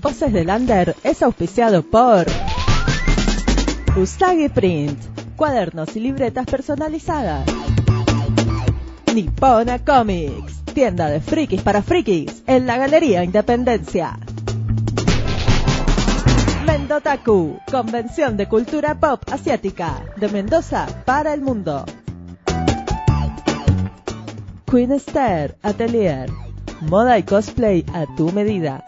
Voces del Under es auspiciado por Usagi Print, cuadernos y libretas personalizadas. Nippona Comics, tienda de frikis para frikis, en la Galería Independencia. Mendotaku, convención de cultura pop asiática, de Mendoza para el mundo. Queen Star Atelier, moda y cosplay a tu medida.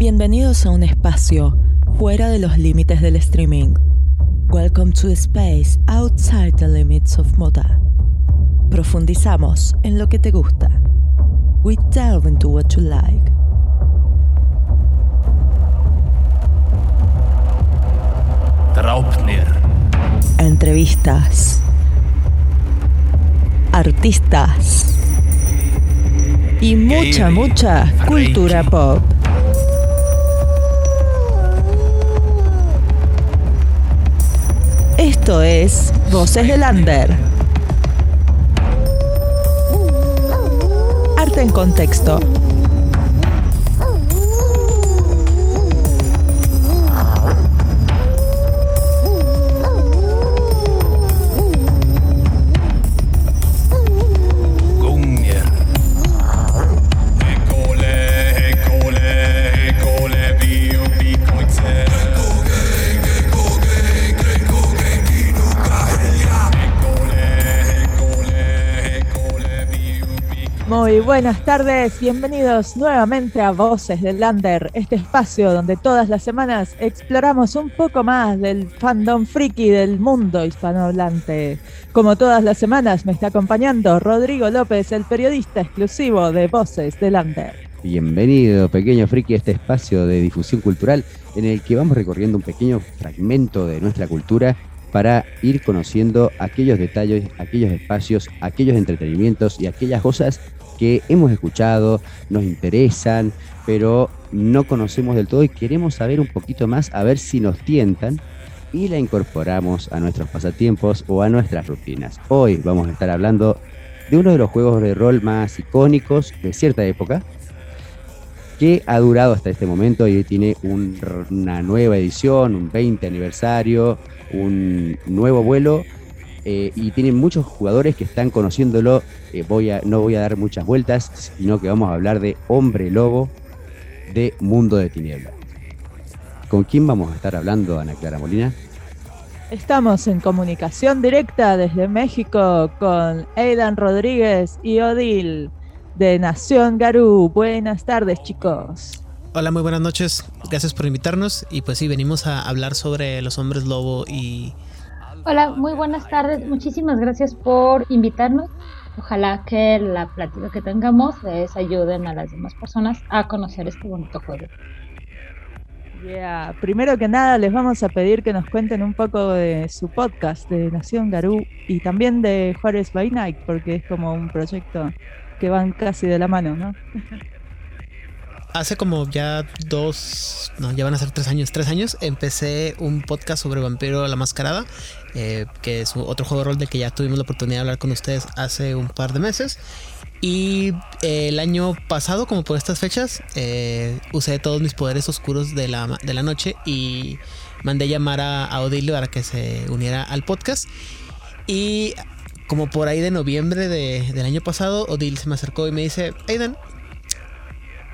Bienvenidos a un espacio fuera de los límites del streaming. Welcome to a space outside the limits of moda. Profundizamos en lo que te gusta. We delve into what you like. Entrevistas. Artistas. Y mucha, mucha cultura pop. Esto es Voces del Under. Arte en contexto. Muy buenas tardes, bienvenidos nuevamente a Voces del Lander, este espacio donde todas las semanas exploramos un poco más del fandom friki del mundo hispanohablante. Como todas las semanas me está acompañando Rodrigo López, el periodista exclusivo de Voces del Lander. Bienvenido, pequeño friki, a este espacio de difusión cultural en el que vamos recorriendo un pequeño fragmento de nuestra cultura para ir conociendo aquellos detalles, aquellos espacios, aquellos entretenimientos y aquellas cosas que hemos escuchado, nos interesan, pero no conocemos del todo y queremos saber un poquito más a ver si nos tientan y la incorporamos a nuestros pasatiempos o a nuestras rutinas. Hoy vamos a estar hablando de uno de los juegos de rol más icónicos de cierta época, que ha durado hasta este momento y tiene un- una nueva edición, un 20 aniversario, un nuevo vuelo eh, y tiene muchos jugadores que están conociéndolo. Eh, voy a, no voy a dar muchas vueltas, sino que vamos a hablar de Hombre Lobo de Mundo de Tinieblas. ¿Con quién vamos a estar hablando, Ana Clara Molina? Estamos en comunicación directa desde México con Aidan Rodríguez y Odil de Nación Garú. Buenas tardes chicos. Hola, muy buenas noches. Gracias por invitarnos. Y pues sí, venimos a hablar sobre los hombres lobo y Hola, muy buenas tardes. Muchísimas gracias por invitarnos. Ojalá que la plática que tengamos les ayuden a las demás personas a conocer este bonito juego. Yeah. Primero que nada, les vamos a pedir que nos cuenten un poco de su podcast de Nación Garú y también de Juárez by Night, porque es como un proyecto que van casi de la mano, ¿no? hace como ya dos, no, ya van a ser tres años, tres años, empecé un podcast sobre Vampiro la Mascarada, eh, que es otro juego de rol del que ya tuvimos la oportunidad de hablar con ustedes hace un par de meses. Y eh, el año pasado, como por estas fechas, eh, usé todos mis poderes oscuros de la, de la noche y mandé llamar a, a para que se uniera al podcast. Y como por ahí de noviembre de- del año pasado, Odil se me acercó y me dice, Aidan,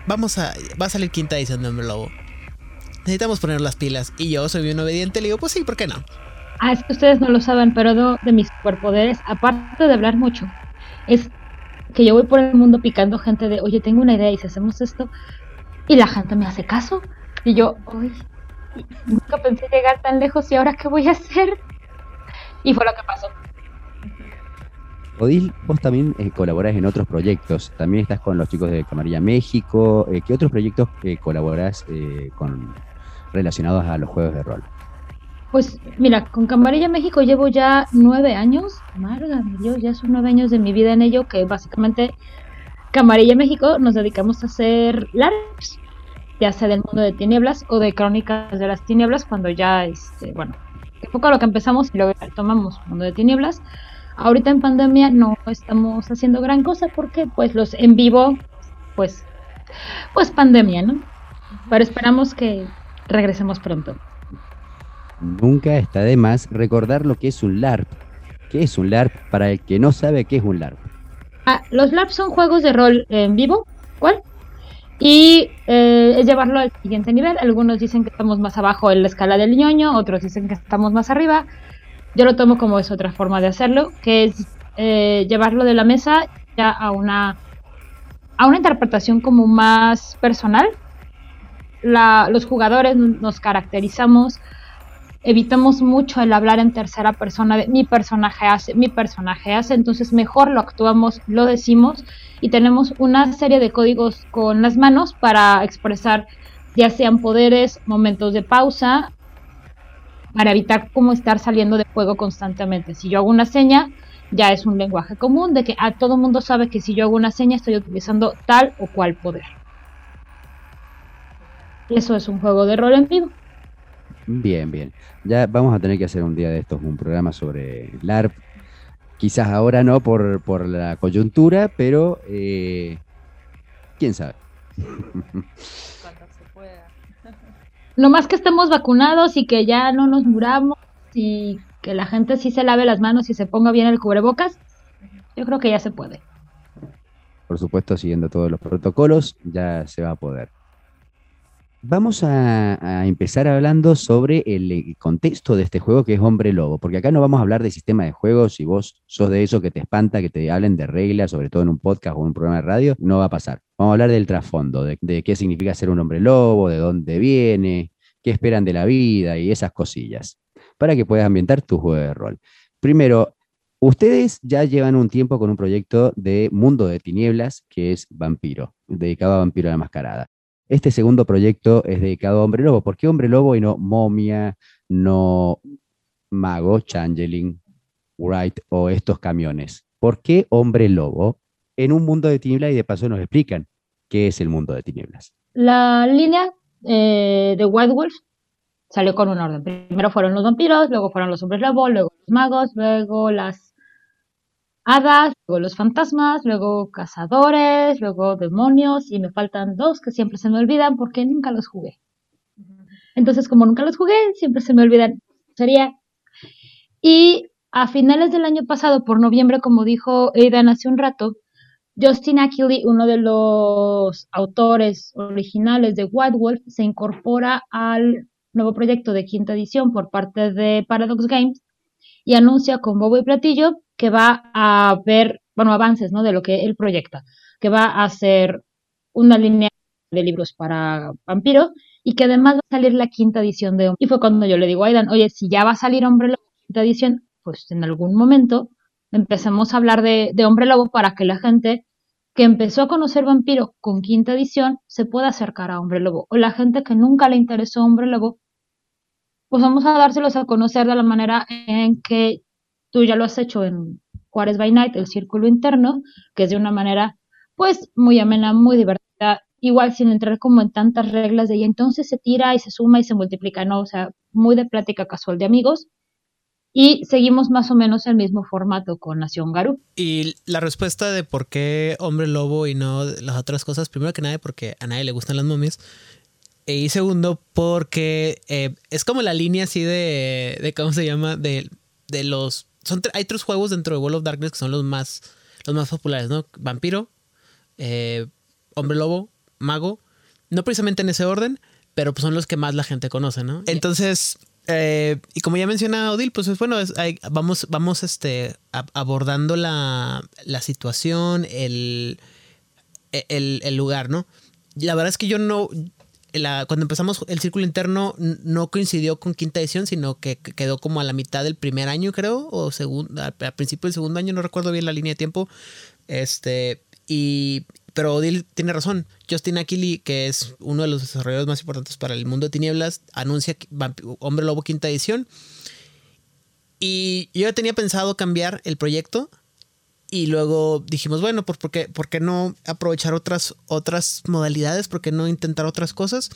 vamos a, va a salir quinta edición de Hombre Lobo. Necesitamos poner las pilas. Y yo soy bien obediente, le digo, pues sí, ¿por qué no? Ah, es que ustedes no lo saben, pero de mis superpoderes, aparte de hablar mucho, es que yo voy por el mundo picando gente de, oye, tengo una idea y si hacemos esto, y la gente me hace caso. Y yo, uy, nunca pensé llegar tan lejos y ahora qué voy a hacer. Y fue lo que pasó. Odil, vos también eh, colaborás en otros proyectos. También estás con los chicos de Camarilla México. Eh, ¿Qué otros proyectos eh, eh, con relacionados a los juegos de rol? Pues mira, con Camarilla México llevo ya nueve años. Márgame Dios, ya son nueve años de mi vida en ello, que básicamente Camarilla México nos dedicamos a hacer LARPs, ya sea del mundo de tinieblas o de crónicas de las tinieblas, cuando ya, este, bueno, que poco a lo que empezamos y luego tomamos mundo de tinieblas. Ahorita en pandemia no estamos haciendo gran cosa porque pues los en vivo, pues, pues pandemia, ¿no? Pero esperamos que regresemos pronto. Nunca está de más recordar lo que es un LARP. ¿Qué es un LARP para el que no sabe qué es un LARP? Ah, los LARPs son juegos de rol en vivo, ¿cuál? Y eh, es llevarlo al siguiente nivel. Algunos dicen que estamos más abajo en la escala del ñoño, otros dicen que estamos más arriba. Yo lo tomo como es otra forma de hacerlo, que es eh, llevarlo de la mesa ya a una, a una interpretación como más personal. La- los jugadores nos caracterizamos, evitamos mucho el hablar en tercera persona de mi personaje hace, mi personaje hace, entonces mejor lo actuamos, lo decimos y tenemos una serie de códigos con las manos para expresar ya sean poderes, momentos de pausa, para evitar como estar saliendo de juego constantemente. Si yo hago una seña, ya es un lenguaje común de que a todo mundo sabe que si yo hago una seña estoy utilizando tal o cual poder. Eso es un juego de rol en vivo. Bien, bien. Ya vamos a tener que hacer un día de estos un programa sobre LARP. Quizás ahora no por, por la coyuntura, pero eh, quién sabe. Cuando se pueda. No más que estemos vacunados y que ya no nos muramos y que la gente sí se lave las manos y se ponga bien el cubrebocas, yo creo que ya se puede. Por supuesto, siguiendo todos los protocolos, ya se va a poder. Vamos a, empezar hablando sobre el contexto de este juego que es Hombre Lobo, porque acá no vamos a hablar de sistema de juegos, si vos sos de eso que te espanta, que te hablen de reglas, sobre todo en un podcast o en un programa de radio, no va a pasar. Vamos a hablar del trasfondo, de, de qué significa ser un hombre lobo, de dónde viene, qué esperan de la vida y esas cosillas, para que puedas ambientar tu juego de rol. Primero, Ustedes ya llevan un tiempo con un proyecto de Mundo de Tinieblas, que es Vampiro, dedicado a Vampiro a la Mascarada. Este segundo proyecto es dedicado a Hombre Lobo. ¿Por qué Hombre Lobo y no Momia, no Mago, Changeling, Wright o estos camiones? ¿Por qué Hombre Lobo en un mundo de tinieblas? Y de paso nos explican qué es el mundo de tinieblas. La línea eh, de White Wolf salió con un orden. Primero fueron los vampiros, luego fueron los hombres lobo, luego los magos, luego las hadas, luego los fantasmas, luego cazadores, luego demonios y me faltan dos que siempre se me olvidan porque nunca los jugué. Entonces, como nunca los jugué, siempre se me olvidan. Sería. Y a finales del año pasado, por noviembre, como dijo Aidan hace un rato, Justin Ackley, uno de los autores originales de White Wolf, se incorpora al nuevo proyecto de quinta edición por parte de Paradox Games y anuncia con bobo y platillo que va a ver, bueno, avances, ¿no? De lo que él proyecta, que va a hacer una línea de libros para vampiros y que además va a salir la quinta edición de Y fue cuando yo le digo a Aidan, oye, si ya va a salir Hombre Lobo quinta edición, pues en algún momento empecemos a hablar de, de Hombre Lobo para que la gente que empezó a conocer Vampiro con quinta edición se pueda acercar a Hombre Lobo. O la gente que nunca le interesó Hombre Lobo, pues vamos a dárselos a conocer de la manera en que tú ya lo has hecho en Juárez by Night, el círculo interno, que es de una manera pues muy amena, muy divertida, igual sin entrar como en tantas reglas de y entonces se tira y se suma y se multiplica, no, o sea, muy de plática casual de amigos. Y seguimos más o menos el mismo formato con Nación Garú. Y la respuesta de por qué hombre lobo y no las otras cosas, primero que nada, porque a nadie le gustan las momias. Y segundo, porque eh, es como la línea así de, de ¿cómo se llama? De, de los... Son, hay tres juegos dentro de World of Darkness que son los más, los más populares, ¿no? Vampiro, eh, Hombre Lobo, Mago. No precisamente en ese orden, pero pues son los que más la gente conoce, ¿no? Entonces, eh, y como ya menciona Odil, pues es bueno, vamos, vamos este, abordando la, la situación, el, el, el, lugar, ¿no? La verdad es que yo no, cuando empezamos el círculo interno no coincidió con quinta edición, sino que que quedó como a la mitad del primer año, creo, o segundo, al, principio del segundo año, no recuerdo bien la línea de tiempo. Este, y, pero Odil tiene razón. Justin Akili, que es uno de los desarrolladores más importantes para el mundo de tinieblas, anuncia Hombre Lobo quinta edición. Y yo tenía pensado cambiar el proyecto. Y luego dijimos, bueno, pues ¿por qué, no aprovechar otras, otras modalidades? ¿Por qué no intentar otras cosas?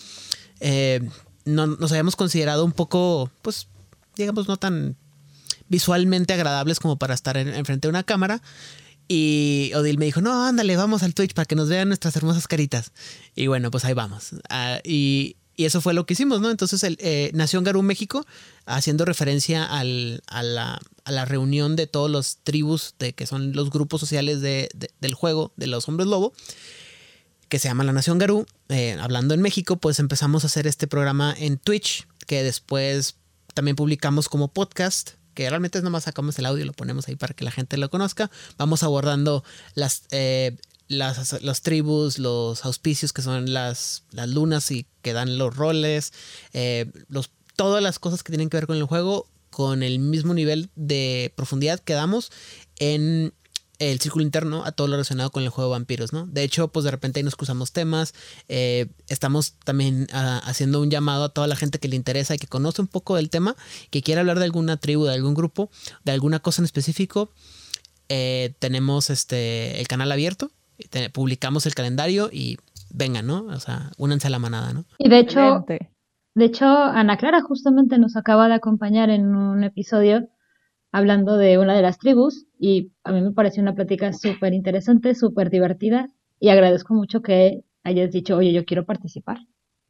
Eh, no, nos habíamos considerado un poco, pues, digamos, no tan visualmente agradables como para estar en, enfrente de una cámara. Y Odil me dijo, no, ándale, vamos al Twitch para que nos vean nuestras hermosas caritas. Y bueno, pues ahí vamos. Ah, y, y eso fue lo que hicimos, ¿no? Entonces el, eh, nació en Garú, México, haciendo referencia al- a, la, a la reunión de todos los tribus, de, que son los grupos sociales de- de- del juego de los hombres lobo, que se llama La Nación Garú. Eh, hablando en México, pues empezamos a hacer este programa en Twitch, que después también publicamos como podcast, que realmente es nomás sacamos el audio y lo ponemos ahí para que la gente lo conozca. Vamos abordando las, eh, las, las tribus, los auspicios que son las, las lunas y que dan los roles, eh, los, todas las cosas que tienen que ver con el juego con el mismo nivel de profundidad que damos en el círculo interno a todo lo relacionado con el juego de vampiros, ¿no? De hecho, pues de repente ahí nos cruzamos temas. eh, estamos también ah, haciendo un llamado a toda la gente que le interesa y que conoce un poco del tema, que quiera hablar de alguna tribu, de algún grupo, de alguna cosa en específico. eh, tenemos este el canal abierto, publicamos el calendario y vengan, ¿no? O sea, únanse a la manada, ¿no? Y de hecho, de hecho, Ana Clara justamente nos acaba de acompañar en un episodio hablando de una de las tribus y a mí me pareció una plática súper interesante, súper divertida y agradezco mucho que hayas dicho, oye, yo quiero participar.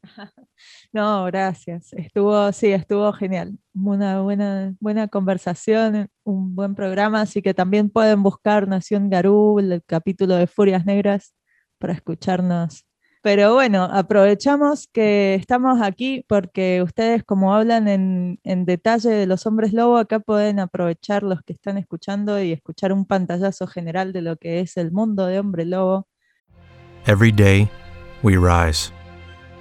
No, gracias. Estuvo, sí, estuvo genial. Una buena, buena conversación, un buen programa, así que también pueden buscar Nación Garú, el capítulo de Furias Negras, para escucharnos. Pero bueno, aprovechamos que estamos aquí porque ustedes como hablan en, detalle de los hombres lobo, acá pueden aprovechar los que están escuchando y escuchar un pantallazo general de lo que es el mundo de hombre lobo. Every day, we rise,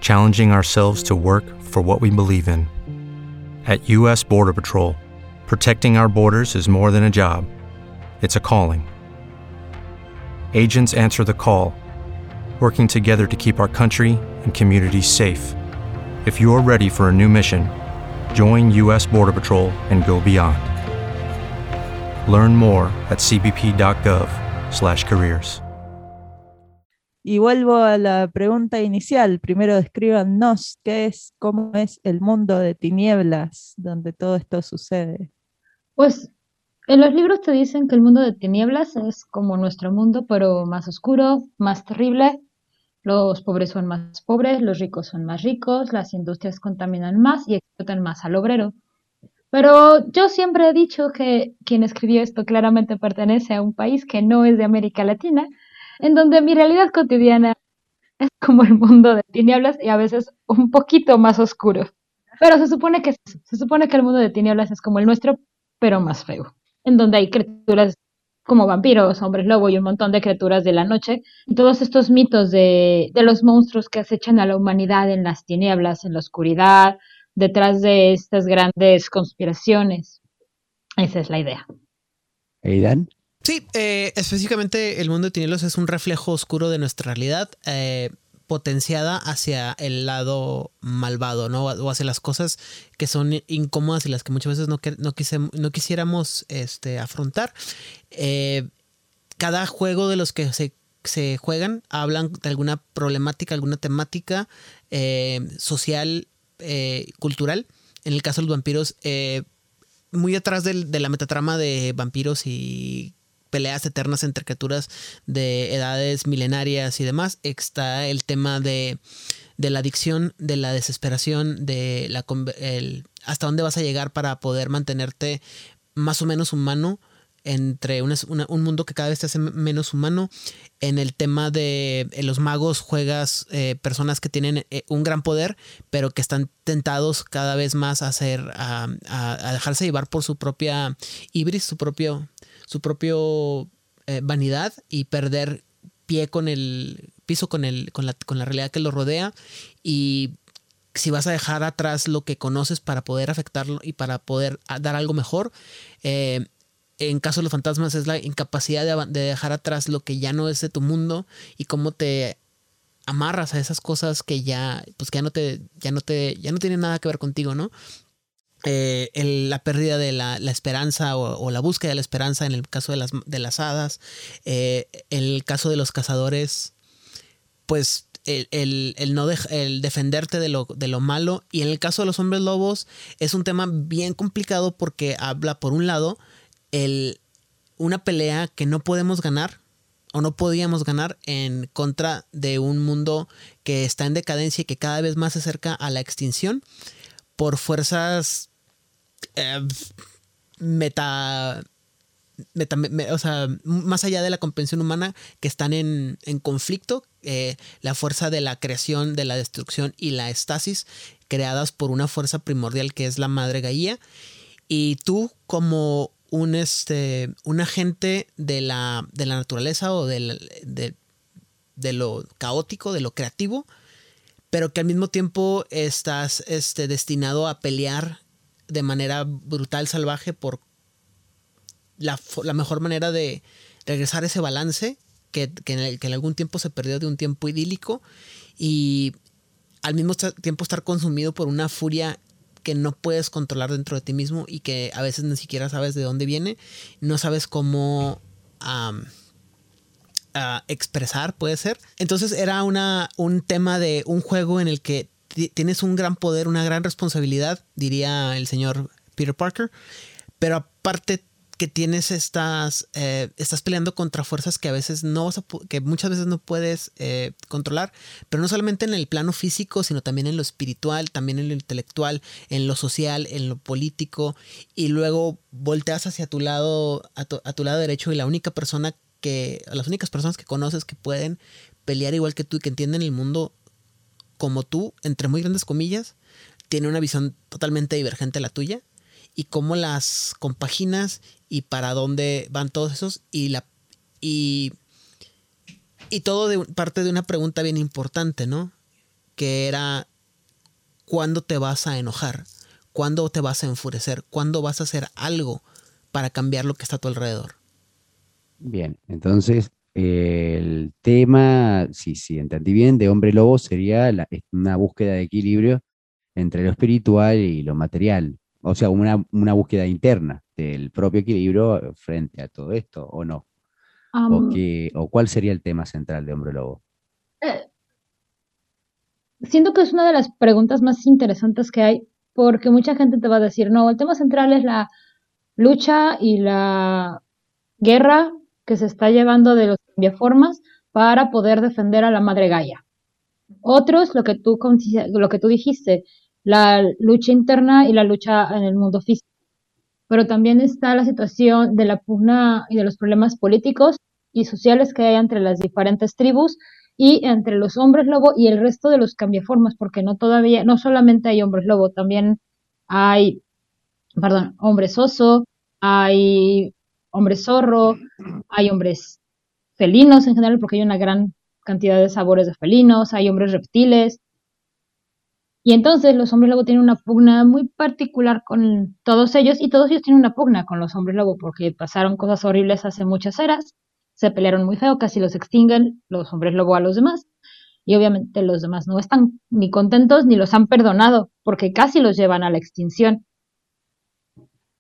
challenging ourselves to work for what we believe in. At U.S. Border Patrol, protecting our borders is more than a job, it's a calling. Agents answer the call, working together to keep our country and communities safe. If you're ready for a new mission, join U.S. Border Patrol and go beyond. Learn more at cbp.gov/careers. Y vuelvo a la pregunta inicial. Primero descríbanos qué es, cómo es el mundo de tinieblas donde todo esto sucede. Pues en los libros te dicen que el mundo de tinieblas es como nuestro mundo, pero más oscuro, más terrible. Los pobres son más pobres, los ricos son más ricos, las industrias contaminan más y explotan más al obrero. Pero yo siempre he dicho que quien escribió esto claramente pertenece a un país que no es de América Latina, en donde mi realidad cotidiana es como el mundo de tinieblas y a veces un poquito más oscuro. Pero se supone que se supone que el mundo de tinieblas es como el nuestro, pero más feo, en donde hay criaturas como vampiros, hombres lobo y un montón de criaturas de la noche, y todos estos mitos de, de los monstruos que acechan a la humanidad en las tinieblas, en la oscuridad, detrás de estas grandes conspiraciones. Esa es la idea. Aidan, Sí, eh, específicamente el mundo de tinieblas es un reflejo oscuro de nuestra realidad, eh, potenciada hacia el lado malvado, ¿no? O hacia las cosas que son incómodas y las que muchas veces no, no, no quisiéramos este, afrontar. Eh, cada juego de los que se, juegan hablan de alguna problemática, alguna temática eh, social, eh, cultural. En el caso de los vampiros, muy atrás de la metatrama de vampiros y peleas eternas entre criaturas de edades milenarias y demás, está el tema de, de la adicción, de la desesperación, de la el- hasta dónde vas a llegar para poder mantenerte más o menos humano entre un mundo que cada vez te hace menos humano. En el tema de en los magos juegas eh, personas que tienen eh, un gran poder, pero que están tentados cada vez más a hacer, a, a- a dejarse llevar por su propia ibris, su propio, su propio eh, vanidad y perder pie con el piso con, el, con, la, con la realidad que lo rodea y si vas a dejar atrás lo que conoces para poder afectarlo y para poder a- dar algo mejor. Eh, en caso de los fantasmas es la incapacidad de, de dejar atrás lo que ya no es de tu mundo y cómo te amarras a esas cosas que ya pues que ya no te ya no te ya no tienen nada que ver contigo no Eh, la pérdida de la, esperanza o, la búsqueda de la esperanza en el caso de las, de las hadas eh, el caso de los cazadores pues el, el- el no dej- el defenderte de lo, de lo malo. Y en el caso de los hombres lobos es un tema bien complicado porque habla por un lado el, una pelea que no podemos ganar o no podíamos ganar en contra de un mundo que está en decadencia y que cada vez más se acerca a la extinción por fuerzas eh, meta, meta- me- me- o sea, más allá de la comprensión humana que están en, en conflicto, eh, la fuerza de la creación, de la destrucción y la estasis creadas por una fuerza primordial que es la madre Gaía y tú como un este un agente de la, de la naturaleza o del- de, de lo caótico, de lo creativo, pero que al mismo tiempo estás este, destinado a pelear de manera brutal, salvaje, por la, la mejor manera de regresar ese balance que, que en el- que en algún tiempo se perdió de un tiempo idílico y al mismo tiempo estar consumido por una furia que no puedes controlar dentro de ti mismo y que a veces ni siquiera sabes de dónde viene, no sabes cómo a expresar, puede ser. Entonces era una, un tema de un juego en el que ti- tienes un gran poder, una gran responsabilidad, diría el señor Peter Parker, pero aparte que tienes estas, eh, estás peleando contra fuerzas que a veces no vas a que muchas veces no puedes eh, controlar, pero no solamente en el plano físico, sino también en lo espiritual, también en lo intelectual, en lo social, en lo político, y luego volteas hacia tu lado, a tu, a tu lado derecho, y la única persona que, las únicas personas que conoces que pueden pelear igual que tú y que entienden el mundo como tú, entre muy grandes comillas, tiene una visión totalmente divergente a la tuya y cómo las compaginas y para dónde van todos esos y la y y todo de parte de una pregunta bien importante, ¿no? Que era ¿cuándo te vas a enojar? ¿Cuándo te vas a enfurecer? ¿Cuándo vas a hacer algo para cambiar lo que está a tu alrededor? Bien, entonces el tema, sí, sí, entendí bien, de hombre lobo sería la- una búsqueda de equilibrio entre lo espiritual y lo material. O sea, una, una búsqueda interna del propio equilibrio frente a todo esto, ¿o no? ¿O, qué- o cuál sería el tema central de hombre lobo? eh, siento que es una de las preguntas más interesantes que hay, porque mucha gente te va a decir, no, el tema central es la lucha y la guerra que se está llevando de los cambiaformas para poder defender a la madre Gaia. Otros, lo que tú, lo que tú dijiste, la lucha interna y la lucha en el mundo físico. Pero también está la situación de la pugna y de los problemas políticos y sociales que hay entre las diferentes tribus y entre los hombres lobo y el resto de los cambiaformas, porque no todavía, no solamente hay hombres lobo, también hay, perdón, hombres oso, hay hombres zorro, hay hombres felinos en general, porque hay una gran cantidad de sabores de felinos, hay hombres reptiles. Y entonces los hombres lobo tienen una pugna muy particular con todos ellos y todos ellos tienen una pugna con los hombres lobo porque pasaron cosas horribles hace muchas eras, se pelearon muy feo, casi los extinguen los hombres lobo a los demás. Y obviamente los demás no están ni contentos ni los han perdonado porque casi los llevan a la extinción.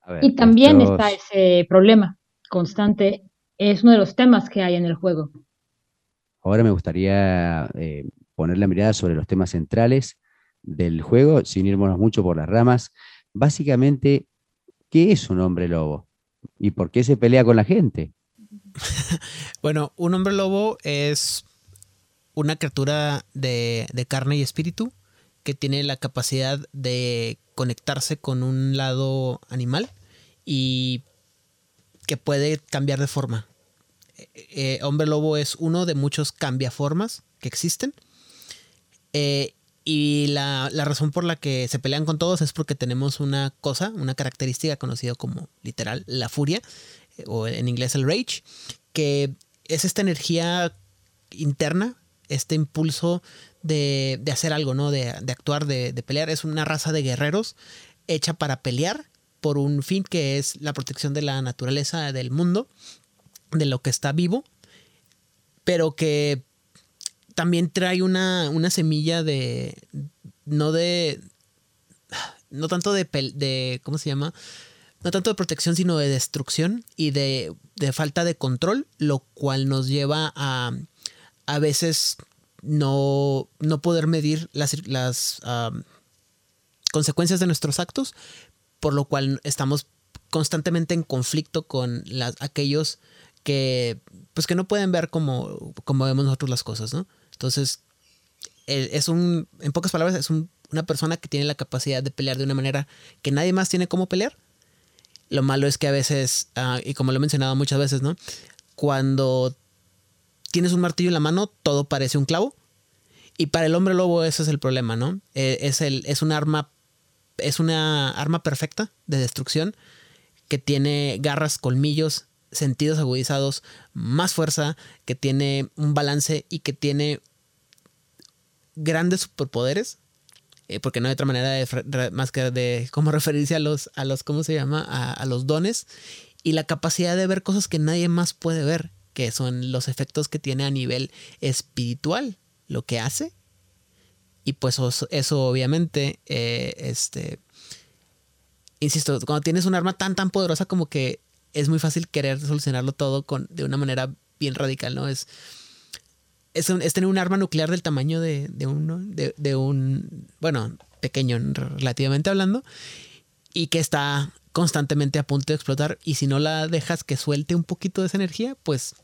A ver, Y también estos- está ese problema constante, es uno de los temas que hay en el juego. Ahora me gustaría eh, poner la mirada sobre los temas centrales del juego, sin irnos mucho por las ramas. Básicamente, ¿qué es un hombre lobo? ¿Y por qué se pelea con la gente? Bueno, un hombre lobo es una criatura de, de carne y espíritu que tiene la capacidad de conectarse con un lado animal y que puede cambiar de forma. Eh, eh, hombre lobo es uno de muchos cambiaformas que existen. Eh, y la, la razón por la que se pelean con todos es porque tenemos una cosa, una característica conocida como literal la furia, o en inglés el rage, que es esta energía interna este impulso de, de hacer algo, ¿no? De, de actuar, de, de pelear. Es una raza de guerreros hecha para pelear por un fin que es la protección de la naturaleza, del mundo, de lo que está vivo, pero que también trae una, una semilla de, no de, no tanto de, de, ¿cómo se llama? No tanto de protección, sino de destrucción y de, de falta de control, lo cual nos lleva a a veces no, no poder medir las, las consecuencias de nuestros actos, por lo cual estamos constantemente en conflicto con aquellos que pues que no pueden ver como, como vemos nosotros las cosas, ¿no? Entonces, eh, es un, en pocas palabras, es un- una persona que tiene la capacidad de pelear de una manera que nadie más tiene cómo pelear. Lo malo es que a veces, ah, y como lo he mencionado muchas veces, ¿no? Cuando tienes un martillo en la mano, todo parece un clavo. Y para el hombre lobo ese es el problema, ¿no? Eh, es, el, es un arma. Es una arma perfecta de destrucción que tiene garras, colmillos, sentidos agudizados, más fuerza, que tiene un balance y que tiene grandes superpoderes. eh, porque no hay otra manera de, más que de cómo referirse a los, a los, ¿cómo se llama? A los dones. Y la capacidad de ver cosas que nadie más puede ver, que son los efectos que tiene a nivel espiritual, lo que hace. Y pues eso obviamente, eh, este, insisto, cuando tienes un arma tan, tan poderosa como que es muy fácil querer solucionarlo todo con, de una manera bien radical, ¿no? Es, es, un- es tener un arma nuclear del tamaño de, de, de, de un, bueno, pequeño relativamente hablando, y que está constantemente a punto de explotar, y si no la dejas que suelte un poquito de esa energía, pues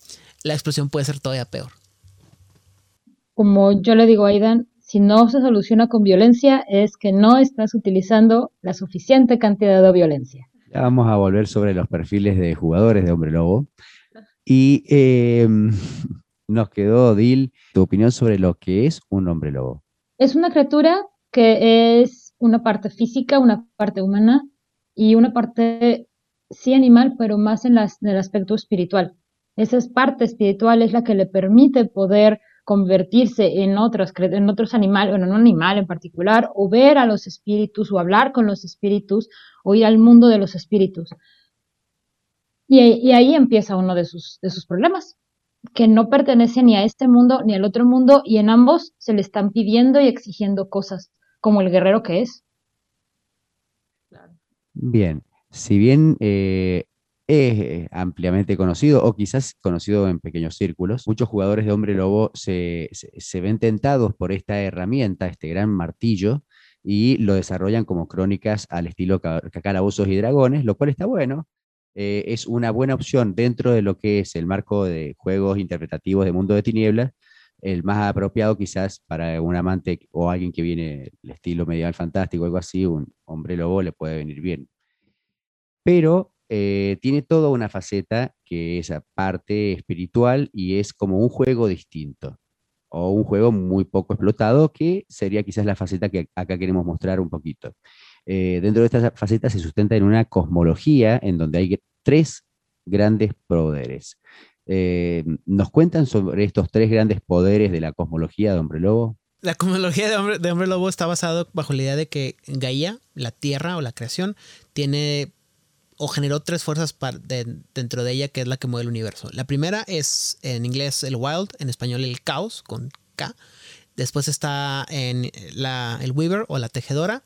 la explosión puede ser todavía peor. Como yo le digo a Aidan, si no se soluciona con violencia es que no estás utilizando la suficiente cantidad de violencia. Ya vamos a volver sobre los perfiles de jugadores de Hombre Lobo. Y eh, nos quedó, Dil, tu opinión sobre lo que es un Hombre Lobo. Es una criatura que es una parte física, una parte humana y una parte sí animal, pero más en, las, en el aspecto espiritual. Esa es parte espiritual es la que le permite poder convertirse en otros, cre- en otros animales, bueno, en un animal en particular, o ver a los espíritus, o hablar con los espíritus, o ir al mundo de los espíritus. Y, y ahí empieza uno de sus, de sus problemas, que no pertenece ni a este mundo ni al otro mundo, y en ambos se le están pidiendo y exigiendo cosas, como el guerrero que es. Bien, si bien eh, es eh, ampliamente conocido o quizás conocido en pequeños círculos, muchos jugadores de Hombre Lobo se, se- ven tentados por esta herramienta, este gran martillo, y lo desarrollan como crónicas al estilo ca- ca- Calabozos y Dragones, lo cual está bueno. Eh, es una buena opción dentro de lo que es el marco de juegos interpretativos de Mundo de Tinieblas, el más apropiado quizás para un amante o alguien que viene del estilo medieval fantástico algo así, un hombre lobo le puede venir bien. Pero eh, tiene toda una faceta que es aparte espiritual y es como un juego distinto o un juego muy poco explotado que sería quizás la faceta que acá queremos mostrar un poquito. Eh, dentro de esta faceta se sustenta en una cosmología en donde hay tres grandes poderes. Eh, ¿Nos cuentan sobre estos tres grandes poderes de la cosmología de Hombre Lobo? La cosmología de hombre, de hombre lobo está basado bajo la idea de que Gaia, la tierra o la creación, tiene o generó tres fuerzas de- dentro de ella que es la que mueve el universo. La primera es en inglés el wild, en español el caos con K. Después está en la, el weaver o la tejedora.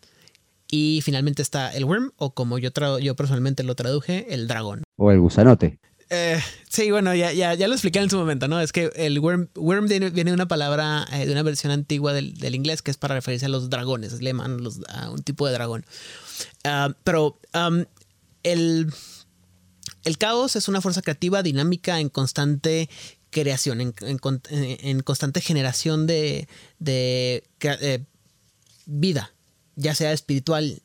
Y finalmente está el worm, o como yo, yo personalmente lo traduje, el dragón. ¿O el gusanote? Eh, sí, bueno, ya, ya, ya lo expliqué en su momento, ¿no? Es que el worm, worm viene, de una palabra, eh, de una versión antigua del, del inglés que es para referirse a los dragones, le llaman los- a un tipo de dragón. Ah, pero el, caos es una fuerza creativa, dinámica, en constante creación, en, en con- en- en constante generación de, eh, vida, ya sea espiritual.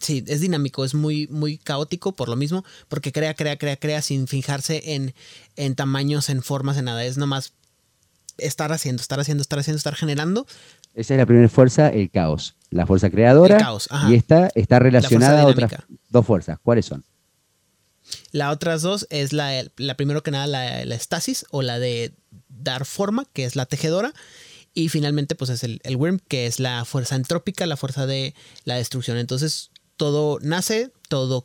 Sí, es dinámico, es muy, muy caótico por lo mismo, porque crea, crea, crea, crea sin fijarse en, en tamaños, en formas, en nada. Es nomás estar haciendo, estar haciendo, estar haciendo, estar generando. Esa es la primera fuerza, el caos. La fuerza creadora. Caos. Y esta está relacionada a otras dos fuerzas. ¿Cuáles son? La otras dos es la, la primero que nada la, la estasis o la de dar forma, que es la tejedora. Y finalmente, pues es el, el worm, que es la fuerza entrópica, la fuerza de la destrucción. Entonces, todo nace, todo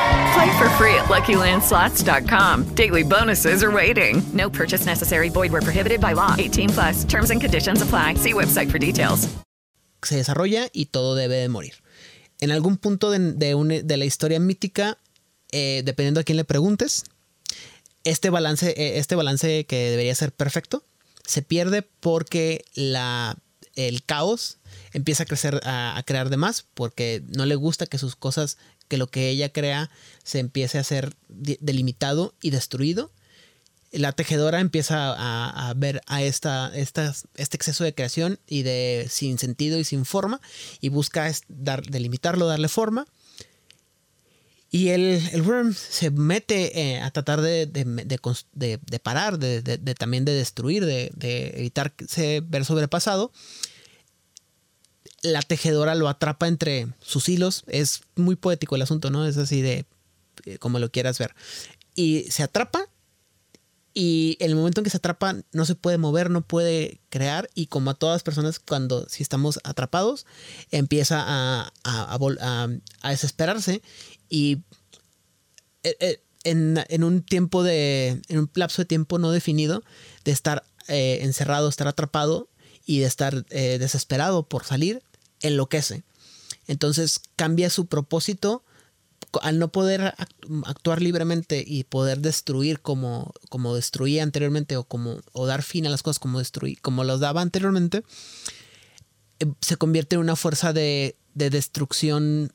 Play for free at LuckyLandSlots.com. Daily bonuses are waiting. No purchase necessary. Void where prohibited by law. 18 plus. Terms and conditions apply. See website for details. se desarrolla y todo debe de morir. En algún punto de, de la historia mítica, eh, dependiendo a quién le preguntes, este balance, eh, este balance que debería ser perfecto, se pierde porque la, el caos empieza a crecer, a, a crear de más, porque no le gusta que sus cosas, que lo que ella crea, se empiece a ser delimitado y destruido. La tejedora empieza a, ver a esta, este exceso de creación y de sin sentido y sin forma y busca dar, delimitarlo, darle forma. Y el, el worm se mete eh, a tratar de, de- de parar, de, también de destruir, de, evitar ver sobrepasado. La tejedora lo atrapa entre sus hilos. Es muy poético el asunto, ¿no? Es así de como lo quieras ver. Y se atrapa. Y el momento en que se atrapa, no se puede mover, no puede crear. Y como a todas las personas, cuando si estamos atrapados, empieza a, a- a a- desesperarse. Y eh, eh, en, en un tiempo de. en un lapso de tiempo no definido, de estar eh, encerrado, estar atrapado y de estar eh, desesperado por salir, enloquece. Entonces cambia su propósito al no poder act- actuar libremente y poder destruir como, como destruía anteriormente o como o dar fin a las cosas como destruí, como los daba anteriormente, eh, se convierte en una fuerza de, de destrucción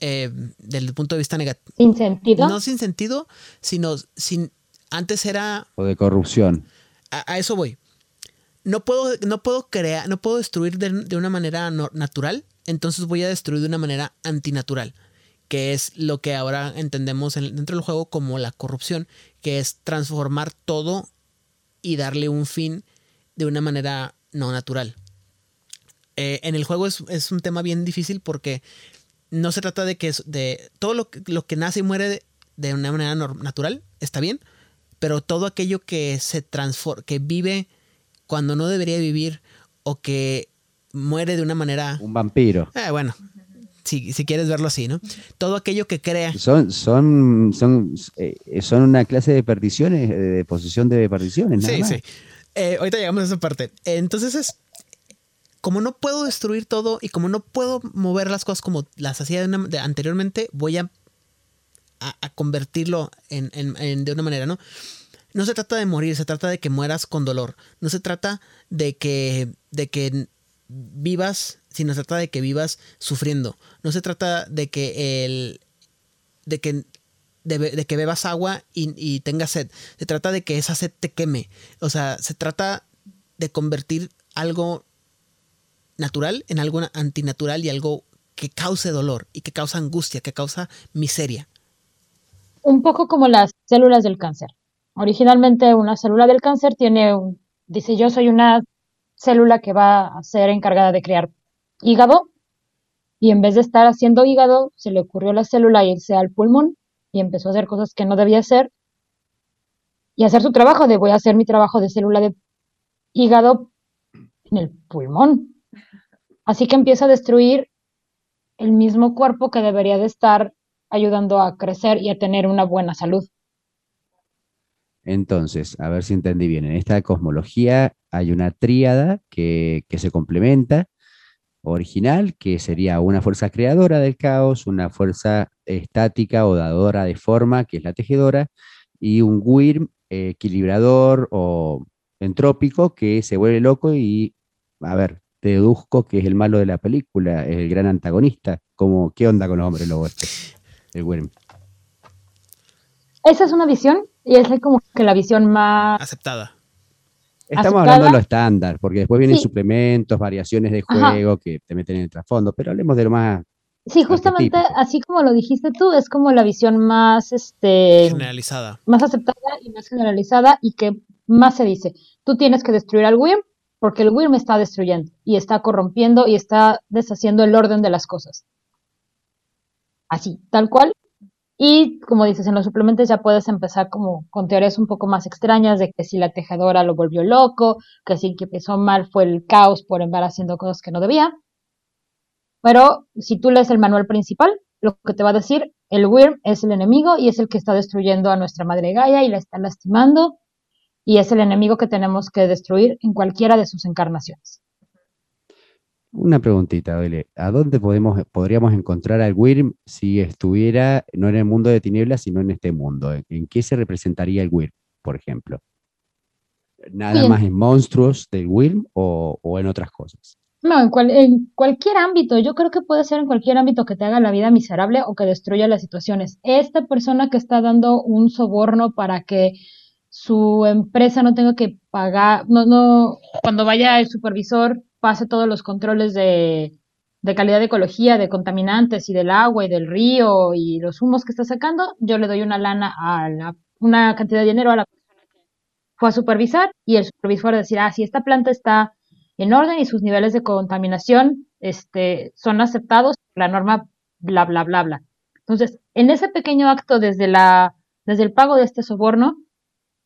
eh, desde el punto de vista negativo. Sin sentido. No sin sentido, sino sin. Antes era O de corrupción. a, a eso voy. No puedo, no puedo crear, no puedo destruir de, de una manera no- natural, entonces voy a destruir de una manera antinatural, que es lo que ahora entendemos en- dentro del juego como la corrupción, que es transformar todo y darle un fin de una manera no natural. Eh, en el juego es, es un tema bien difícil porque no se trata de que es- de todo lo que, lo que nace y muere de, de una manera natural, está bien, pero todo aquello que se transforma, que vive cuando no debería vivir o que muere de una manera... Un vampiro. Eh, bueno, si, si quieres verlo así, ¿no? Todo aquello que crea... Son, son, son, eh, son una clase de perdiciones, eh, de posesión de perdiciones. nada Sí, más. sí. Eh, ahorita llegamos a esa parte. Entonces es... Como no puedo destruir todo y como no puedo mover las cosas como las hacía de una- de- anteriormente, voy a, a, a convertirlo en, en- en- de una manera, ¿no? No se trata de morir, se trata de que mueras con dolor. No se trata de que, de que vivas, sino se trata de que vivas sufriendo. No se trata de que el, de que de, que bebas agua y, y tengas sed. Se trata de que esa sed te queme. O sea, se trata de convertir algo natural en algo antinatural y algo que cause dolor y que causa angustia, que causa miseria. Un poco como las células del cáncer. Originalmente una célula del cáncer tiene un, dice yo soy una célula que va a ser encargada de crear hígado y en vez de estar haciendo hígado se le ocurrió a la célula irse al pulmón y empezó a hacer cosas que no debía hacer y hacer su trabajo de voy a hacer mi trabajo de célula de hígado en el pulmón. Así que empieza a destruir el mismo cuerpo que debería de estar ayudando a crecer y a tener una buena salud. Entonces, a ver si entendí bien. En esta cosmología hay una tríada que, que se complementa. Original, que sería una fuerza creadora del caos, una fuerza estática o dadora de forma, que es la tejedora, y un Wyrm eh, equilibrador o entrópico que se vuelve loco y, a ver, te deduzco que es el malo de la película, el gran antagonista. Como, ¿Qué onda con los hombres lobo este? El Wyrm. Esa es una visión y esa es como que la visión más Aceptada. Estamos aceptada. hablando de lo estándar, porque después vienen Sí. suplementos, variaciones de Ajá. juego que te meten en el trasfondo, pero hablemos de lo más Sí, justamente así como lo dijiste tú, es como la visión más, este, Generalizada. más aceptada y más generalizada y que más se dice. Tú tienes que destruir al Wyrm porque el Wyrm está destruyendo y está corrompiendo y está deshaciendo el orden de las cosas. Así, tal cual. Y como dices, en los suplementos ya puedes empezar como con teorías un poco más extrañas de que si la tejedora lo volvió loco, que si que empezó mal fue el caos por andar haciendo cosas que no debía. Pero si tú lees el manual principal, lo que te va a decir, el Wyrm es el enemigo y es el que está destruyendo a nuestra madre Gaia y la está lastimando y es el enemigo que tenemos que destruir en cualquiera de sus encarnaciones. Una preguntita, Dele. ¿A dónde podemos, podríamos encontrar al Wyrm si estuviera no en el mundo de tinieblas, sino en este mundo? ¿En, qué se representaría el Wyrm, por ejemplo? ¿Nada Bien. más en monstruos del Wyrm o, o en otras cosas? No, en, cual- en cualquier ámbito, yo creo que puede ser en cualquier ámbito que te haga la vida miserable o que destruya las situaciones. Esta persona que está dando un soborno para que su empresa no tenga que pagar, no, no, cuando vaya el supervisor pase todos los controles de, de calidad de ecología, de contaminantes y del agua y del río y los humos que está sacando, yo le doy una lana a la, una cantidad de dinero a la persona que fue a supervisar y el supervisor va a decir, ah, si esta planta está en orden y sus niveles de contaminación este, son aceptados la norma bla, bla, bla, bla. Entonces, en ese pequeño acto desde, la, desde el pago de este soborno,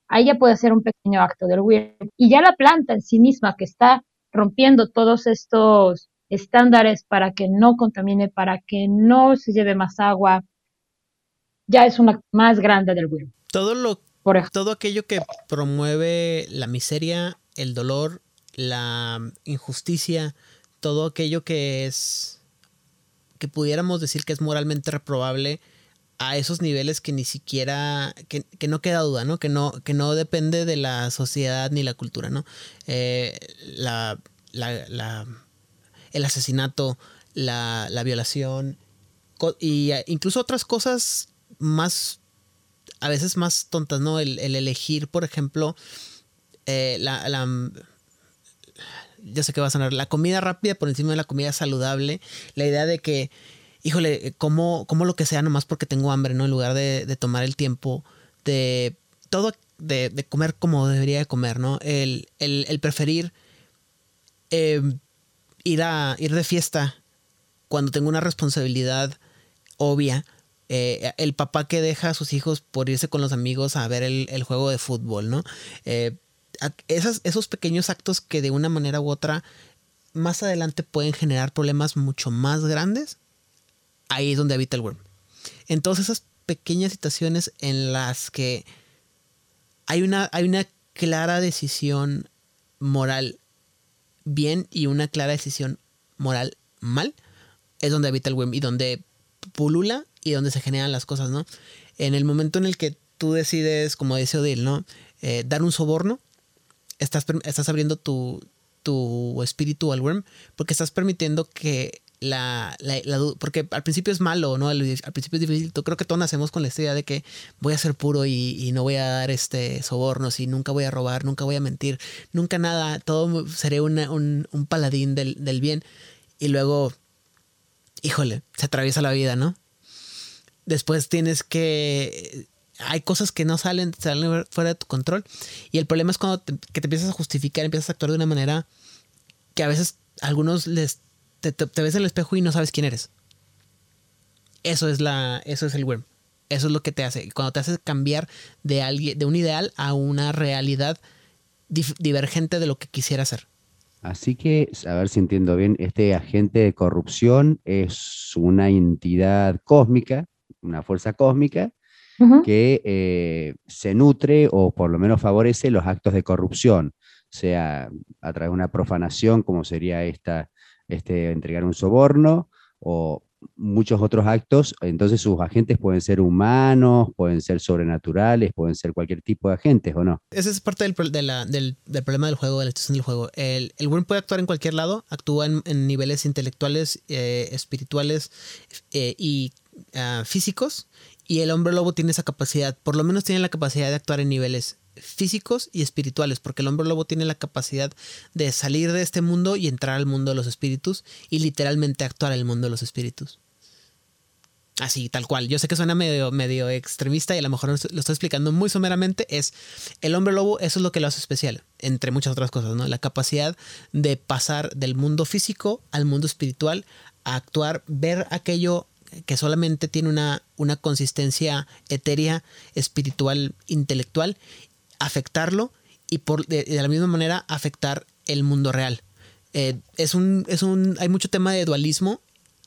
ahí ya puede ser un pequeño acto del weird. Y ya la planta en sí misma que está rompiendo todos estos estándares para que no contamine, para que no se lleve más agua, ya es un acto más grande del weird. Todo lo Por todo aquello que promueve la miseria, el dolor, la injusticia, todo aquello que es que pudiéramos decir que es moralmente reprobable a esos niveles que ni siquiera que, que no queda duda, ¿no? Que no que no depende de la sociedad ni la cultura, ¿no? Eh, la, la- la- el asesinato, la, la violación y incluso otras cosas más a veces más tontas, ¿no? El, el elegir, por ejemplo, eh, la, la- Ya sé que va a sonar. La comida rápida por encima de la comida saludable. La idea de que, híjole, como, como lo que sea nomás porque tengo hambre, ¿no? En lugar de, tomar el tiempo de todo, de, comer como debería de comer, ¿no? El, el, preferir eh, ir, a, ir de fiesta cuando tengo una responsabilidad obvia. eh, el papá que deja a sus hijos por irse con los amigos a ver el, juego de fútbol, ¿no? Eh, esos pequeños actos que de una manera u otra más adelante pueden generar problemas mucho más grandes, ahí es donde habita el worm. Entonces esas pequeñas situaciones en las que hay una, hay una clara decisión moral bien y una clara decisión moral mal, es donde habita el web y donde pulula y donde se generan las cosas, ¿no? En el momento en el que tú decides, como dice Odil, ¿no? Eh, dar un soborno, estás, estás abriendo tu, tu espíritu al worm porque estás permitiendo que la, la- porque al principio es malo, ¿no? Al, principio es difícil. Creo que todos nacemos con la idea de que voy a ser puro y, no voy a dar este sobornos y nunca voy a robar, nunca voy a mentir, nunca nada, todo seré una- un, un paladín del, del bien. Y luego, híjole, se atraviesa la vida, ¿no? Después tienes que hay cosas que no salen, salen fuera de tu control. Y el problema es cuando te, que te empiezas a justificar, empiezas a actuar de una manera que a veces algunos les te, te- te ves en el espejo y no sabes quién eres. Eso es la, eso es el worm. Eso es lo que te hace. Cuando te hace cambiar de alguien, de un ideal a una realidad dif- divergente de lo que quisiera ser. Así que, a ver si entiendo bien, este agente de corrupción es una entidad cósmica, una fuerza cósmica, que eh, se nutre o por lo menos favorece los actos de corrupción, sea a través de una profanación, como sería esta este, entregar un soborno o muchos otros actos, entonces sus agentes pueden ser humanos, pueden ser sobrenaturales, pueden ser cualquier tipo de agentes o no. Esa es parte del, del, del problema del juego, de la situación del juego. El, el Wurm puede actuar en cualquier lado, actúa en, en niveles intelectuales, eh, espirituales eh, y ah, físicos. Y el hombre lobo tiene esa capacidad, por lo menos tiene la capacidad de actuar en niveles físicos y espirituales, porque el hombre lobo tiene la capacidad de salir de este mundo y entrar al mundo de los espíritus y literalmente actuar en el mundo de los espíritus. Así, tal cual. Yo sé que suena medio, medio extremista y a lo mejor lo estoy explicando muy someramente. Es el hombre lobo, eso es lo que lo hace especial, entre muchas otras cosas, ¿no? La capacidad de pasar del mundo físico al mundo espiritual, a actuar, ver aquello que solamente tiene una, una consistencia etérea, espiritual, intelectual, afectarlo y por, de, la misma manera afectar el mundo real. Eh, es un, es un, hay mucho tema de dualismo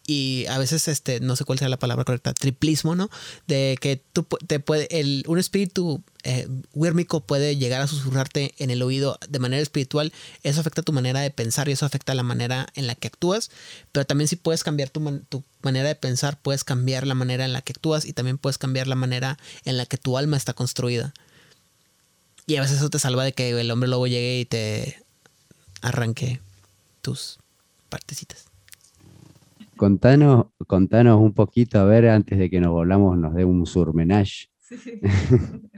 y a veces este no sé cuál sea la palabra correcta triplismo no de que tú te puede el un espíritu eh, puede llegar a susurrarte en el oído de manera espiritual. Eso afecta tu manera de pensar y eso afecta la manera en la que actúas pero también si puedes cambiar tu, tu manera de pensar puedes cambiar la manera en la que actúas y también puedes cambiar la manera en la que tu alma está construida y a veces eso te salva de que el hombre lobo llegue y te arranque tus partecitas Contanos, contanos un poquito, a ver, antes de que nos volvamos, nos dé un surmenage,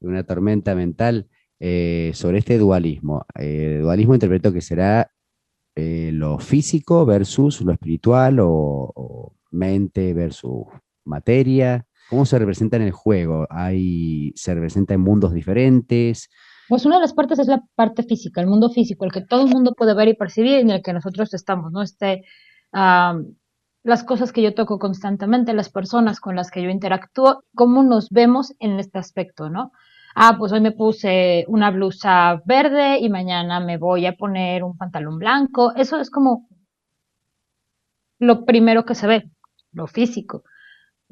una tormenta mental, eh, sobre este dualismo. Eh, dualismo interpreto que será eh, lo físico versus lo espiritual o, o mente versus materia. ¿Cómo se representa en el juego? Hay, ¿Se representa en mundos diferentes? Pues una de las partes es la parte física, el mundo físico, el que todo el mundo puede ver y percibir en el que nosotros estamos, ¿no? Este, las cosas que yo toco constantemente, las personas con las que yo interactúo, cómo nos vemos en este aspecto, ¿no? Ah, pues hoy me puse una blusa verde y mañana me voy a poner un pantalón blanco. Eso es como lo primero que se ve, lo físico.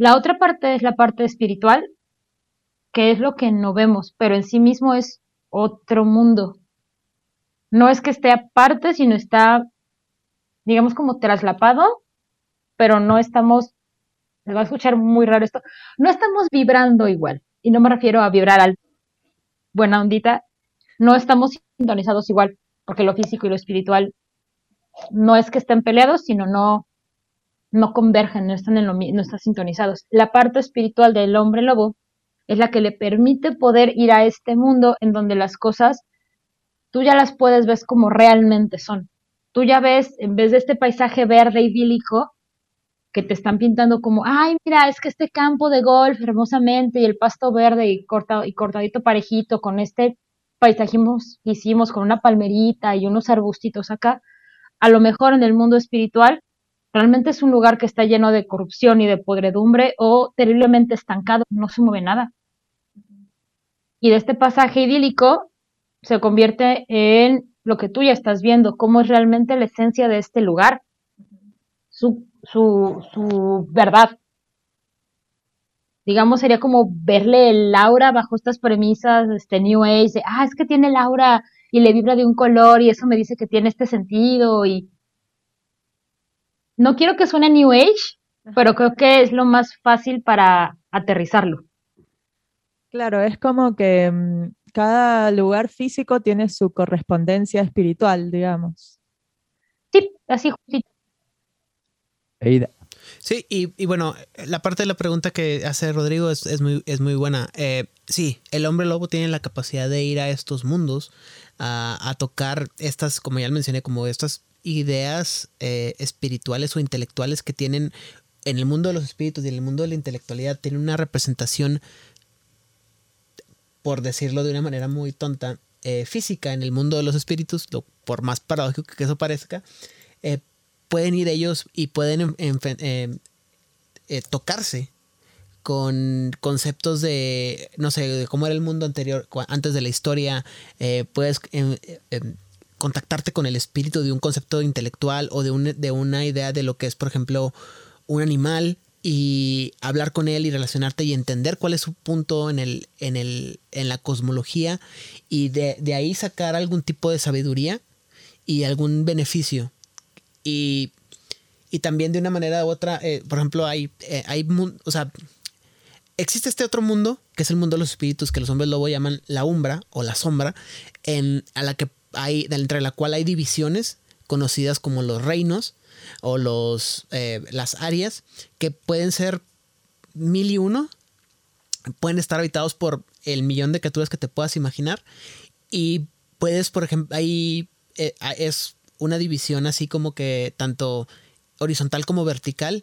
La otra parte es la parte espiritual, que es lo que no vemos, pero en sí mismo es otro mundo. No es que esté aparte, sino está, digamos, como traslapado, pero no estamos, me va a escuchar muy raro esto, no estamos vibrando igual. Y no me refiero a vibrar al buena ondita, no estamos sintonizados igual, porque lo físico y lo espiritual no es que estén peleados, sino no, no convergen, no están, en lo, no están sintonizados. La parte espiritual del hombre lobo es la que le permite poder ir a este mundo en donde las cosas tú ya las puedes ver como realmente son. Tú ya ves, en vez de este paisaje verde idílico, que te están pintando como, ay, mira, es que este campo de golf hermosamente y el pasto verde y, corta, y cortadito parejito con este paisajismo que hicimos con una palmerita y unos arbustitos acá, a lo mejor en el mundo espiritual realmente es un lugar que está lleno de corrupción y de podredumbre o terriblemente estancado, no se mueve nada. Y de este pasaje idílico se convierte en lo que tú ya estás viendo, cómo es realmente la esencia de este lugar, su, su, su verdad. Digamos, sería como verle el aura bajo estas premisas, este New Age, de, ah, es que tiene el aura y le vibra de un color y eso me dice que tiene este sentido y no quiero que suene New Age, pero creo que es lo más fácil para aterrizarlo. Claro, es como que mm, cada lugar físico tiene su correspondencia espiritual, digamos. Sí, así justito. Eida, Sí, y, y bueno, la parte de la pregunta que hace Rodrigo es, es muy, es muy buena. Eh, sí, el hombre lobo tiene la capacidad de ir a estos mundos, a, a tocar estas, como ya mencioné, como estas ideas eh, espirituales o intelectuales que tienen en el mundo de los espíritus y en el mundo de la intelectualidad, tienen una representación, por decirlo de una manera muy tonta, eh, física en el mundo de los espíritus, lo, por más paradójico que eso parezca, eh, pueden ir ellos y pueden en- en- eh, eh, tocarse con conceptos de, no sé, de cómo era el mundo anterior, antes de la historia, puedes em, em, contactarte con el espíritu de un concepto intelectual o de, un- de una idea de lo que es, por ejemplo, un animal y hablar con él y relacionarte y entender cuál es su punto en, el, en, el, en la cosmología y de, de ahí sacar algún tipo de sabiduría y algún beneficio. Y, y también de una manera u otra, eh, por ejemplo, hay, eh, hay, o sea, existe este otro mundo, que es el mundo de los espíritus, que los hombres lobo llaman la umbra o la sombra, en, a la que hay, entre la cual hay divisiones conocidas como los reinos o los, eh, las áreas, que pueden ser mil y uno, pueden estar habitados por el millón de criaturas que te puedas imaginar. Y puedes, por ejemplo, ahí eh, es una división así como que tanto horizontal como vertical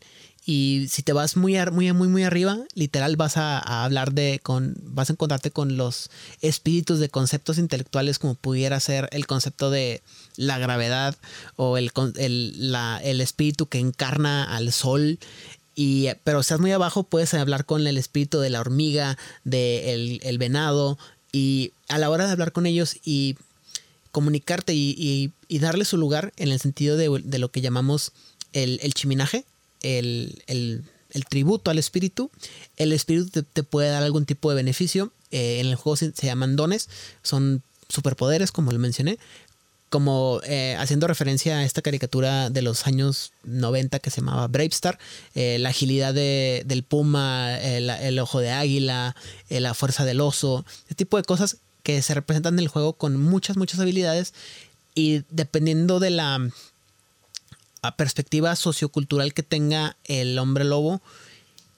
y si te vas muy muy muy muy arriba literal vas a, hablar de con vas a encontrarte con los espíritus de conceptos intelectuales como pudiera ser el concepto de la gravedad o el, el, la- el espíritu que encarna al sol y, pero estás muy abajo, puedes hablar con el espíritu de la hormiga, del el venado. Y a la hora de hablar con ellos y comunicarte y, y- y darle su lugar en el sentido de, de lo que llamamos el, el chiminaje, el, el- tributo al espíritu, el espíritu te, puede dar algún tipo de beneficio. Eh, en el juego se, llaman dones, son superpoderes, como lo mencioné, como eh, haciendo referencia a esta caricatura de los años 90 que se llamaba Brave Star, eh, la agilidad de- del puma, el, el ojo de águila, la fuerza del oso, este tipo de cosas que se representan en el juego con muchas, muchas habilidades y dependiendo de la perspectiva sociocultural que tenga el hombre lobo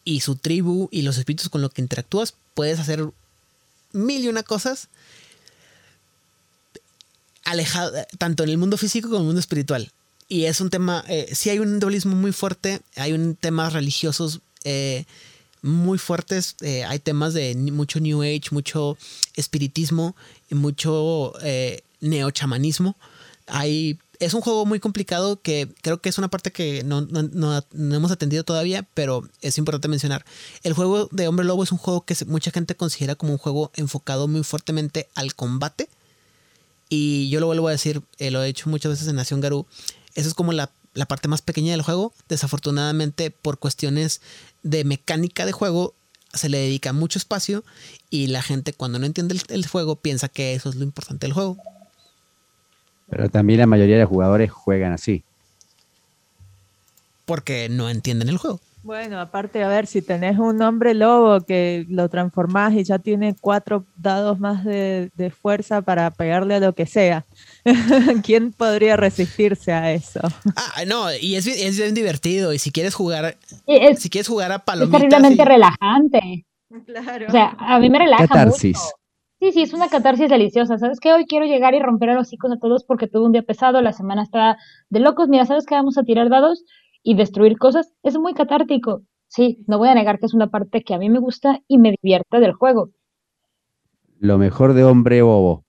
y su tribu y los espíritus con los que interactúas, puedes hacer mil y una cosas alejado, tanto en el mundo físico como en el mundo espiritual. Y es un tema, eh, sí hay un dualismo muy fuerte, hay un temas religiosos eh, muy fuertes, eh, hay temas de mucho New Age, mucho espiritismo mucho eh, neochamanismo. Hay, es un juego muy complicado que creo que es una parte que no, no- no- hemos atendido todavía, pero es importante mencionar. El juego de Hombre Lobo es un juego que mucha gente considera como un juego enfocado muy fuertemente al combate. Y yo lo vuelvo a decir, eh, lo he hecho muchas veces en Nación Garú. Esa es como la, la parte más pequeña del juego. Desafortunadamente, por cuestiones de mecánica de juego, se le dedica mucho espacio. Y la gente, cuando no entiende el juego, piensa que eso es lo importante del juego. Pero también la mayoría de jugadores juegan así. Porque no entienden el juego. Bueno, aparte, a ver, si tenés un hombre lobo que lo transformás y ya tiene cuatro dados más de, de fuerza para pegarle a lo que sea, ¿quién podría resistirse a eso? Ah, no, y es, bien- es bien divertido. Y si quieres jugar, Es, si quieres jugar a es palomitas. terriblemente y- relajante. Claro. O sea, a mí me relaja Catarsis. mucho. Sí, sí, es una catarsis deliciosa. ¿Sabes qué? Hoy quiero llegar y romper a los hocico a todos porque tuve un día pesado, la semana está de locos. Mira, ¿sabes qué? Vamos a tirar dados y destruir cosas. Es muy catártico. Sí, no voy a negar que es una parte que a mí me gusta y me divierte del juego. Lo mejor de hombre bobo.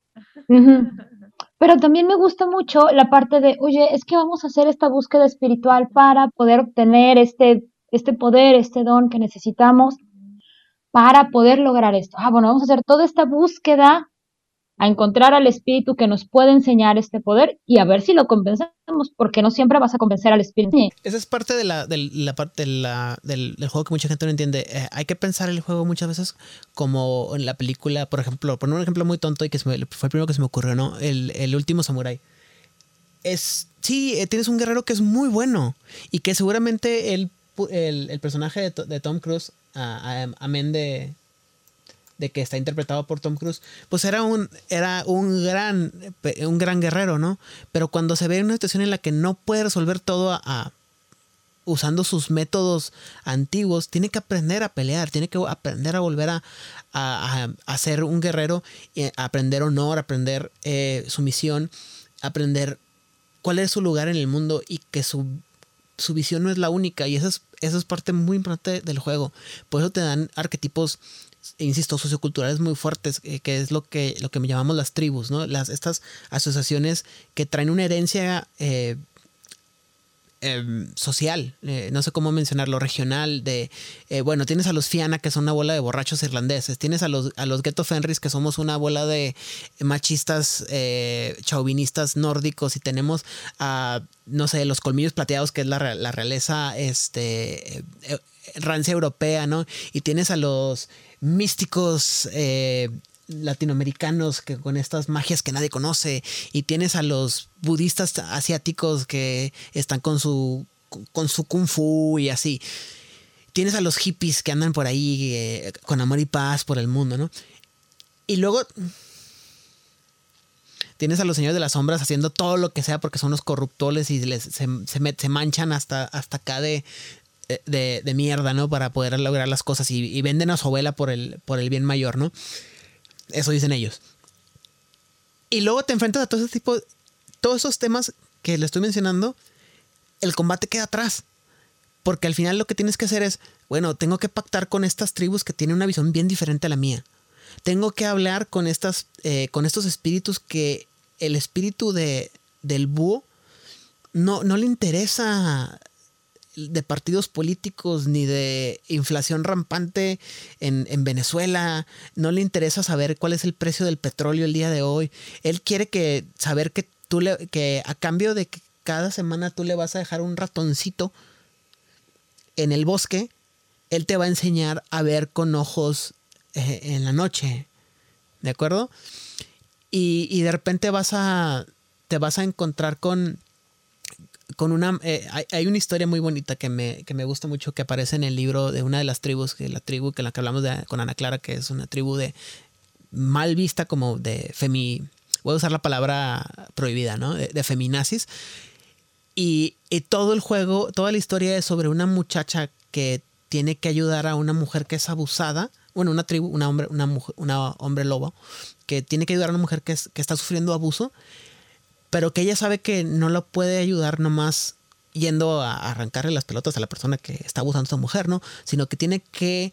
Pero también me gusta mucho la parte de, oye, es que vamos a hacer esta búsqueda espiritual para poder obtener este, este poder, este don que necesitamos para poder lograr esto. Ah, bueno, vamos a hacer toda esta búsqueda a encontrar al espíritu que nos puede enseñar este poder y a ver si lo convencemos, porque no siempre vas a convencer al espíritu. Esa es parte de la, del- la parte de la- del, del juego que mucha gente no entiende. Eh, hay que pensar el juego muchas veces como en la película, por ejemplo, poner un ejemplo muy tonto y que me- fue el primero que se me ocurrió, ¿no? El, el último samurái. Es, sí, eh, tienes un guerrero que es muy bueno y que seguramente pu- el, el personaje de, de Tom Cruise, amén de, de que está interpretado por Tom Cruise, pues era un, era un gran, un gran guerrero, ¿no? Pero cuando se ve en una situación en la que no puede resolver todo a- usando sus métodos antiguos, tiene que aprender a pelear, tiene que aprender a volver a, a- ser un guerrero, y aprender honor, aprender eh, sumisión, aprender cuál es su lugar en el mundo y que su, su visión no es la única. Y esa es, esa es parte muy importante del juego. Por eso te dan arquetipos, insisto, socioculturales muy fuertes, eh, que es lo que, lo que llamamos las tribus, ¿no? Las, estas asociaciones que traen una herencia eh, em, social, eh, no sé cómo mencionarlo, regional, de, eh, bueno, tienes a los Fiana, que son una bola de borrachos irlandeses, tienes a los, a los Ghetto Fenris, que somos una bola de machistas, eh, chauvinistas nórdicos, y tenemos a, no sé, los colmillos plateados, que es la, la realeza, este, rancia europea, ¿no? Y tienes a los místicos, latinoamericanos que con estas magias que nadie conoce y tienes a los budistas asiáticos que están con su con su kung fu y así. Tienes a los hippies que andan por ahí eh, con amor y paz por el mundo, ¿no? Y luego tienes a los señores de las sombras haciendo todo lo que sea porque son los corruptores y les, se, manchan hasta, hasta acá de, de, de mierda, ¿no? Para poder lograr las cosas y, y venden a su abuela por el, por el bien mayor, ¿no? Eso dicen ellos. Y luego te enfrentas a todo ese tipo, todos esos temas que le estoy mencionando, el combate queda atrás. Porque al final lo que tienes que hacer es, bueno, tengo que pactar con estas tribus que tienen una visión bien diferente a la mía. Tengo que hablar con, estas, eh, con estos espíritus que el espíritu de, del búho no, no le interesa de partidos políticos ni de inflación rampante en, en Venezuela. No le interesa saber cuál es el precio del petróleo el día de hoy. Él quiere que saber que tú le, que a cambio de que cada semana tú le vas a dejar un ratoncito en el bosque, él te va a enseñar a ver con ojos eh, en la noche. ¿De acuerdo? Y, y de repente vas a. te vas a encontrar con. Con una. eh, hay, hay una historia muy bonita que me, que me gusta mucho que aparece en el libro de una de las tribus, que la tribu que la que hablamos de, con Ana Clara, que es una tribu de mal vista como de femi. Voy a usar la palabra prohibida, ¿no? De, de feminazis. Y, y todo el juego, toda la historia es sobre una muchacha que tiene que ayudar a una mujer que es abusada. Bueno, una tribu, una hombre, una mujer, una hombre lobo, que tiene que ayudar a una mujer que, es- que está sufriendo abuso, pero que ella sabe que no lo puede ayudar nomás yendo a arrancarle las pelotas a la persona que está abusando a esa mujer, ¿no? Sino que tiene que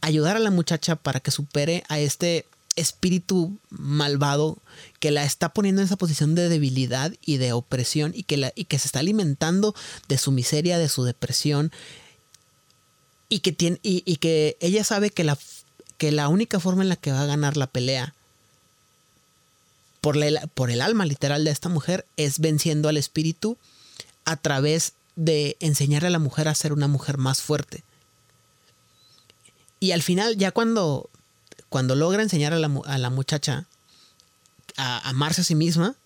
ayudar a la muchacha para que supere a este espíritu malvado que la está poniendo en esa posición de debilidad y de opresión y que, la, y que se está alimentando de su miseria, de su depresión y que, tiene, y que ella sabe que la, que la única forma en la que va a ganar la pelea por, el alma literal de esta mujer es venciendo al espíritu a través de enseñarle a la mujer a ser una mujer más fuerte. Y al final, ya cuando, cuando logra enseñar a la, a la muchacha a amarse a sí misma,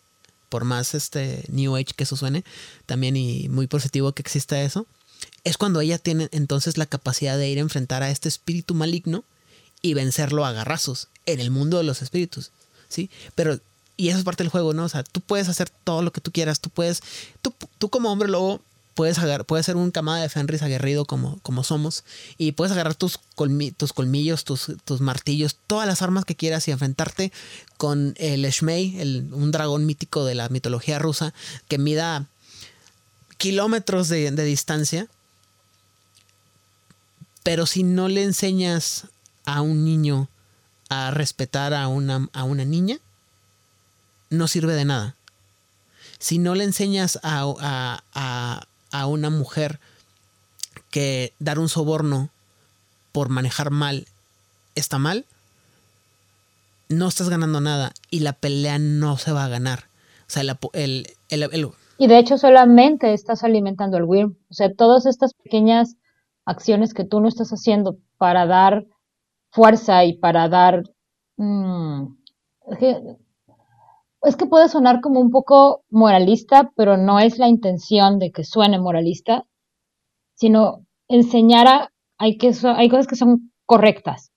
por más este New Age que eso suene, también y muy positivo que exista eso, es cuando ella tiene entonces la capacidad de ir a enfrentar a este espíritu maligno y vencerlo a garrazos en el mundo de los espíritus, ¿sí? Pero, y eso es parte del juego, ¿no? O sea, tú puedes hacer todo lo que tú quieras, tú puedes, tú, tú como hombre lobo puedes, agar, puedes ser un camada de Fenris aguerrido como, como somos y puedes agarrar tus, colmi- tus colmillos, tus, tus martillos, todas las armas que quieras y enfrentarte con el Shmei, el, un dragón mítico de la mitología rusa que mida kilómetros de, de distancia. Pero si no le enseñas a un niño a respetar a una, a una niña, no sirve de nada. Si no le enseñas a, a- a- a una mujer que dar un soborno por manejar mal está mal, no estás ganando nada y la pelea no se va a ganar. O sea, el, el- el- Y de hecho solamente estás alimentando el Wyrm. O sea, todas estas pequeñas acciones que tú no estás haciendo para dar fuerza y para dar... mm, es que, puede sonar como un poco moralista, pero no es la intención de que suene moralista, sino enseñar a... Hay, que, hay cosas que son correctas.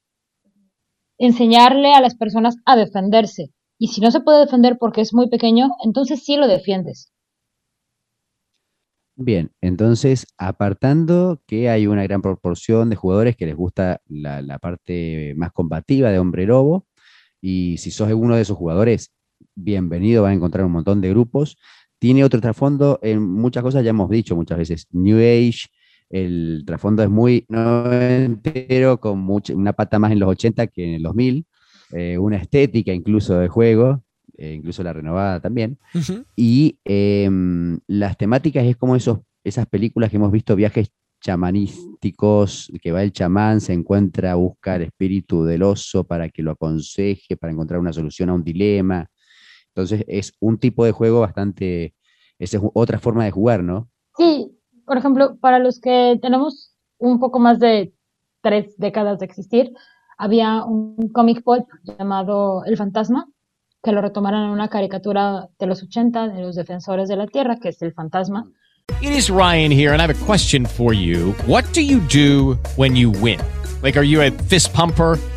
Enseñarle a las personas a defenderse. Y si no se puede defender porque es muy pequeño, entonces sí lo defiendes. Bien, entonces, apartando que hay una gran proporción de jugadores que les gusta la, la parte más combativa de Hombre Lobo, y si sos uno de esos jugadores, bienvenido, vas a encontrar un montón de grupos. Tiene otro trasfondo en muchas cosas, ya hemos dicho muchas veces, New Age, el trasfondo es muy noventero, con mucha- una pata más en los 80 que en el 2000, eh, una estética incluso de juego, eh, incluso la renovada también. Y em, las temáticas es como esos, esas películas que hemos visto, viajes chamanísticos, que va el chamán, se encuentra, busca el espíritu del oso para que lo aconseje, para encontrar una solución a un dilema. Entonces es un tipo de juego bastante, esa es otra forma de jugar, ¿no? Sí, por ejemplo, para los que tenemos un poco más de tres décadas de existir, había un comic pulp llamado El Fantasma, que lo retomaron en una caricatura de los 80 de los defensores de la Tierra, que es El Fantasma. It is Ryan here, and I have a question for you. What do you do when you win? Like, are you a fist pumper?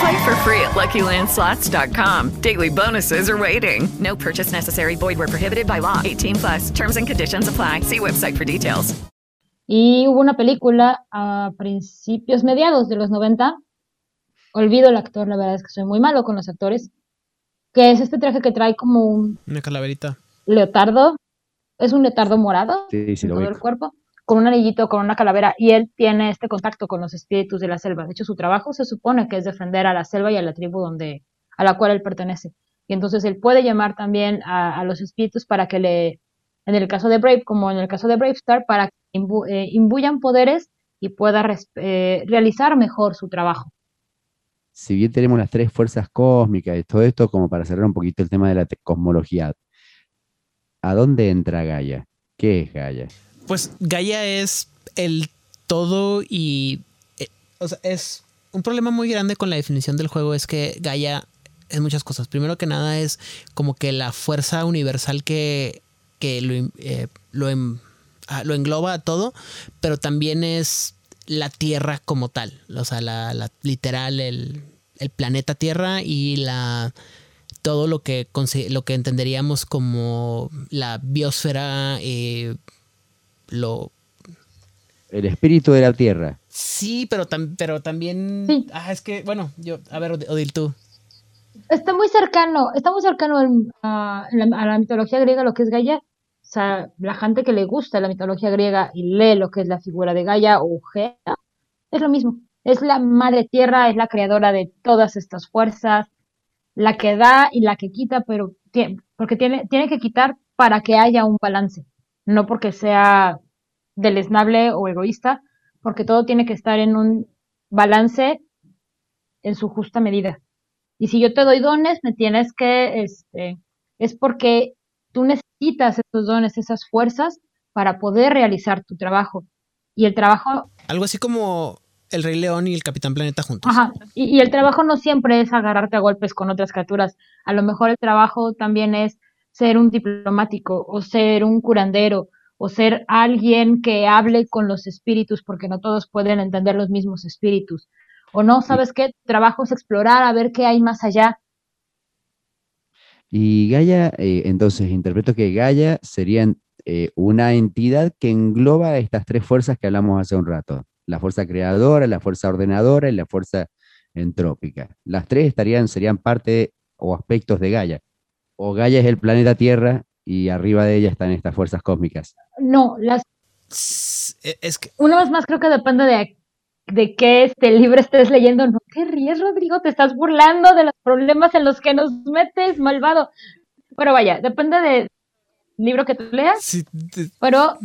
Play for free at LuckyLandSlots.com. Daily bonuses are waiting. No purchase necessary. Void were prohibited by law. 18 plus. Terms and conditions apply. See website for details. Y hubo una película a principios, mediados de los 90. Olvido el actor, la verdad es que soy muy malo con los actores. Que es este traje que trae como un Una calaverita. leotardo. Es un leotardo morado Sí, sí, en lo todo el cuerpo, con un anillito, con una calavera, y él tiene este contacto con los espíritus de la selva. De hecho, su trabajo se supone que es defender a la selva y a la tribu donde, a la cual él pertenece. Y entonces él puede llamar también a, los espíritus para que le, en el caso de Brave, como en el caso de Brave Star, para que imbu- eh, imbuyan poderes y pueda eh, realizar mejor su trabajo. Si bien tenemos las tres fuerzas cósmicas y todo esto, como para cerrar un poquito el tema de la cosmología, ¿a dónde entra Gaia? ¿Qué es Gaia? Pues Gaia es el todo y. eh, o sea, es un problema muy grande con la definición del juego. Es que Gaia es muchas cosas. Primero que nada, es como que la fuerza universal que, que lo, eh, ah, lo engloba a todo, pero también es la Tierra como tal. O sea, la, la- literal, el, el planeta Tierra y la todo lo que, lo que entenderíamos como la biosfera, eh, lo... El espíritu de la Tierra. Sí, pero, tam- pero también... Ah, es que, bueno, yo... A ver, Od- Odil, tú. Está muy cercano, está muy cercano a, la, a la mitología griega, lo que es Gaia. O sea, la gente que le gusta la mitología griega y lee lo que es la figura de Gaia o Gea, es lo mismo. Es la madre tierra, es la creadora de todas estas fuerzas, la que da y la que quita, pero tie- porque tiene, tiene que quitar para que haya un balance, no porque sea deleznable o egoísta, porque todo tiene que estar en un balance en su justa medida. Y si yo te doy dones, me tienes que, este, es porque tú necesitas esos dones, esas fuerzas para poder realizar tu trabajo. Y el trabajo, Algo así como el Rey León y el Capitán Planeta juntos. ajá, y, y el trabajo no siempre es agarrarte a golpes con otras criaturas. A lo mejor el trabajo también es ser un diplomático o ser un curandero o ser alguien que hable con los espíritus porque no todos pueden entender los mismos espíritus. O no, ¿sabes qué? Trabajo es explorar a ver qué hay más allá. Y Gaia, eh, entonces interpreto que Gaia sería eh, una entidad que engloba estas tres fuerzas que hablamos hace un rato. La fuerza creadora, la fuerza ordenadora y la fuerza entrópica. Las tres estarían, serían parte o aspectos de Gaia. O Gaia es el planeta Tierra y arriba de ella están estas fuerzas cósmicas. No, las e, Es que una vez más creo que depende de, de qué este libro estés leyendo. No te ríes, Rodrigo, te estás burlando de los problemas en los que nos metes, malvado. Pero vaya, depende del libro que tú leas. Pero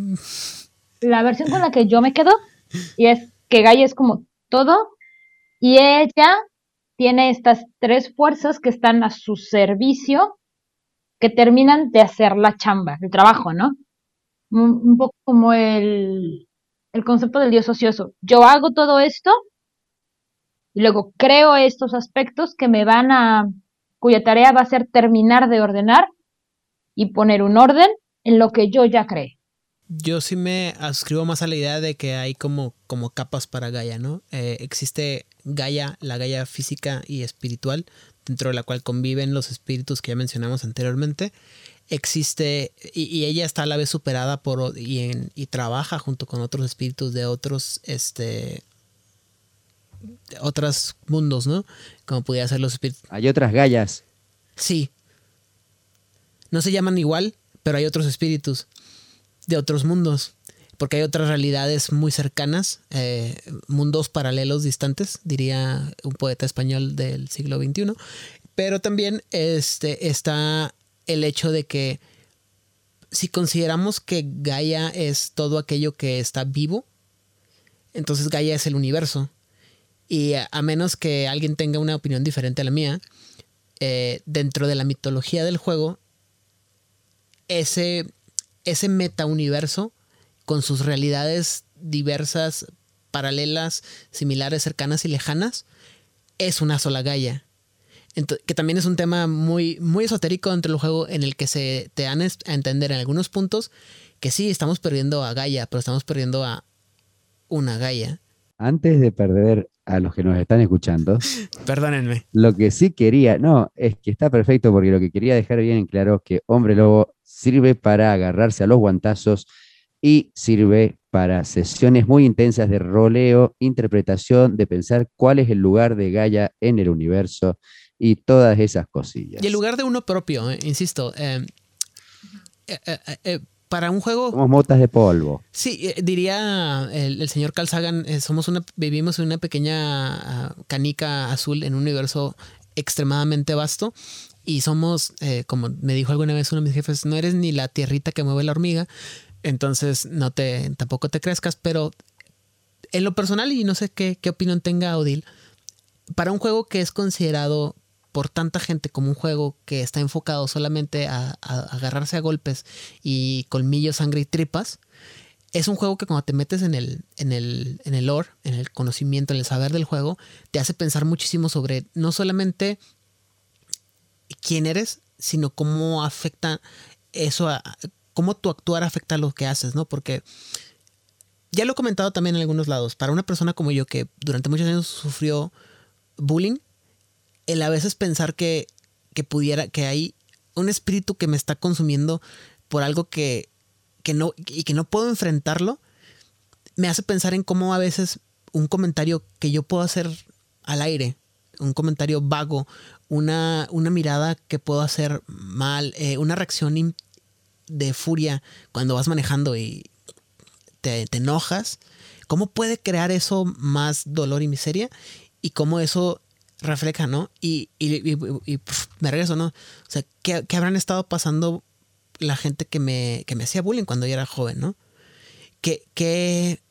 la versión con la que yo me quedo y es que Gaia es como todo y ella tiene estas tres fuerzas que están a su servicio que terminan de hacer la chamba, el trabajo, ¿no? Un, poco como el, el concepto del dios ocioso. Yo hago todo esto y luego creo estos aspectos que me van a, cuya tarea va a ser terminar de ordenar y poner un orden en lo que yo ya creé. Yo sí me adscribo más a la idea de que hay como, como capas para Gaia, ¿no? Eh, existe Gaia, la Gaia física y espiritual, dentro de la cual conviven los espíritus que ya mencionamos anteriormente. Existe, y, y ella está a la vez superada por, y, en- y trabaja junto con otros espíritus de otros, este, otros mundos, ¿no? Como pudiera ser los espíritus. Hay otras gallas. Sí. No se llaman igual, pero hay otros espíritus de otros mundos. Porque hay otras realidades muy cercanas, eh, mundos paralelos distantes, diría un poeta español del siglo XXI. Pero también este, está el hecho de que si consideramos que Gaia es todo aquello que está vivo, entonces Gaia es el universo. Y a, menos que alguien tenga una opinión diferente a la mía, eh, dentro de la mitología del juego, ese, ese metauniverso con sus realidades diversas, paralelas, similares, cercanas y lejanas, es una sola Gaia. Que también es un tema muy, muy esotérico dentro del juego en el que se te dan a entender en algunos puntos que sí, estamos perdiendo a Gaia, pero estamos perdiendo a una Gaia. Antes de perder a los que nos están escuchando, Perdónenme. lo que sí quería, no, es que está perfecto porque lo que quería dejar bien en claro es que Hombre Lobo sirve para agarrarse a los guantazos y sirve para sesiones muy intensas de roleo, interpretación, de pensar cuál es el lugar de Gaia en el universo y todas esas cosillas. Y el lugar de uno propio, eh, insisto, eh, eh, eh, para un juego Somos motas de polvo. Sí, eh, diría el, el señor Carl Sagan, eh, somos una, vivimos en una pequeña ah, canica azul en un universo extremadamente vasto y somos, eh, como me dijo alguna vez uno de mis jefes, no eres ni la tierrita que mueve la hormiga, entonces no te, tampoco te crezcas, pero en lo personal y no sé qué, qué opinión tenga Odil, para un juego que es considerado por tanta gente como un juego que está enfocado solamente a, agarrarse a golpes y colmillos, sangre y tripas, es un juego que cuando te metes en el, en el, en el lore, en el conocimiento, en el saber del juego, te hace pensar muchísimo sobre no solamente quién eres, sino cómo afecta eso, a, cómo tu actuar afecta a lo que haces, ¿no? Porque ya lo he comentado también en algunos lados, para una persona como yo que durante muchos años sufrió bullying, el a veces pensar que, que pudiera, que hay un espíritu que me está consumiendo por algo que, que no, y que no puedo enfrentarlo, me hace pensar en cómo a veces un comentario que yo puedo hacer al aire, un comentario vago, una, una mirada que puedo hacer mal, eh, una reacción de furia cuando vas manejando y te, te enojas, ¿cómo puede crear eso más dolor y miseria? Y cómo eso refleja, ¿no? Y, y, y- me regreso, ¿no? O sea, ¿qué, qué habrán estado pasando la gente que me, que me hacía bullying cuando yo era joven, ¿no? ¿Qué, qué,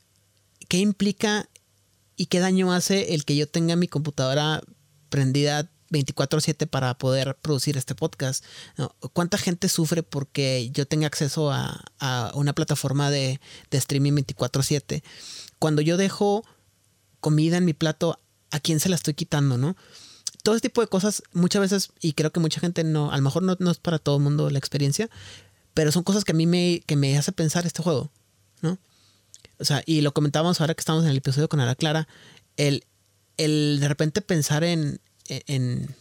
qué implica y qué daño hace el que yo tenga mi computadora prendida 24/7 para poder producir este podcast? ¿Cuánta gente sufre porque yo tenga acceso a, una plataforma de, streaming 24/7? Cuando yo dejo comida en mi plato, ¿a quién se la estoy quitando, no? Todo este tipo de cosas muchas veces, y creo que mucha gente no, a lo mejor no, no es para todo el mundo la experiencia, pero son cosas que a mí me, que me hace pensar este juego, ¿no? O sea, y lo comentábamos ahora que estamos en el episodio con Ara Clara, el, el de repente pensar en, en,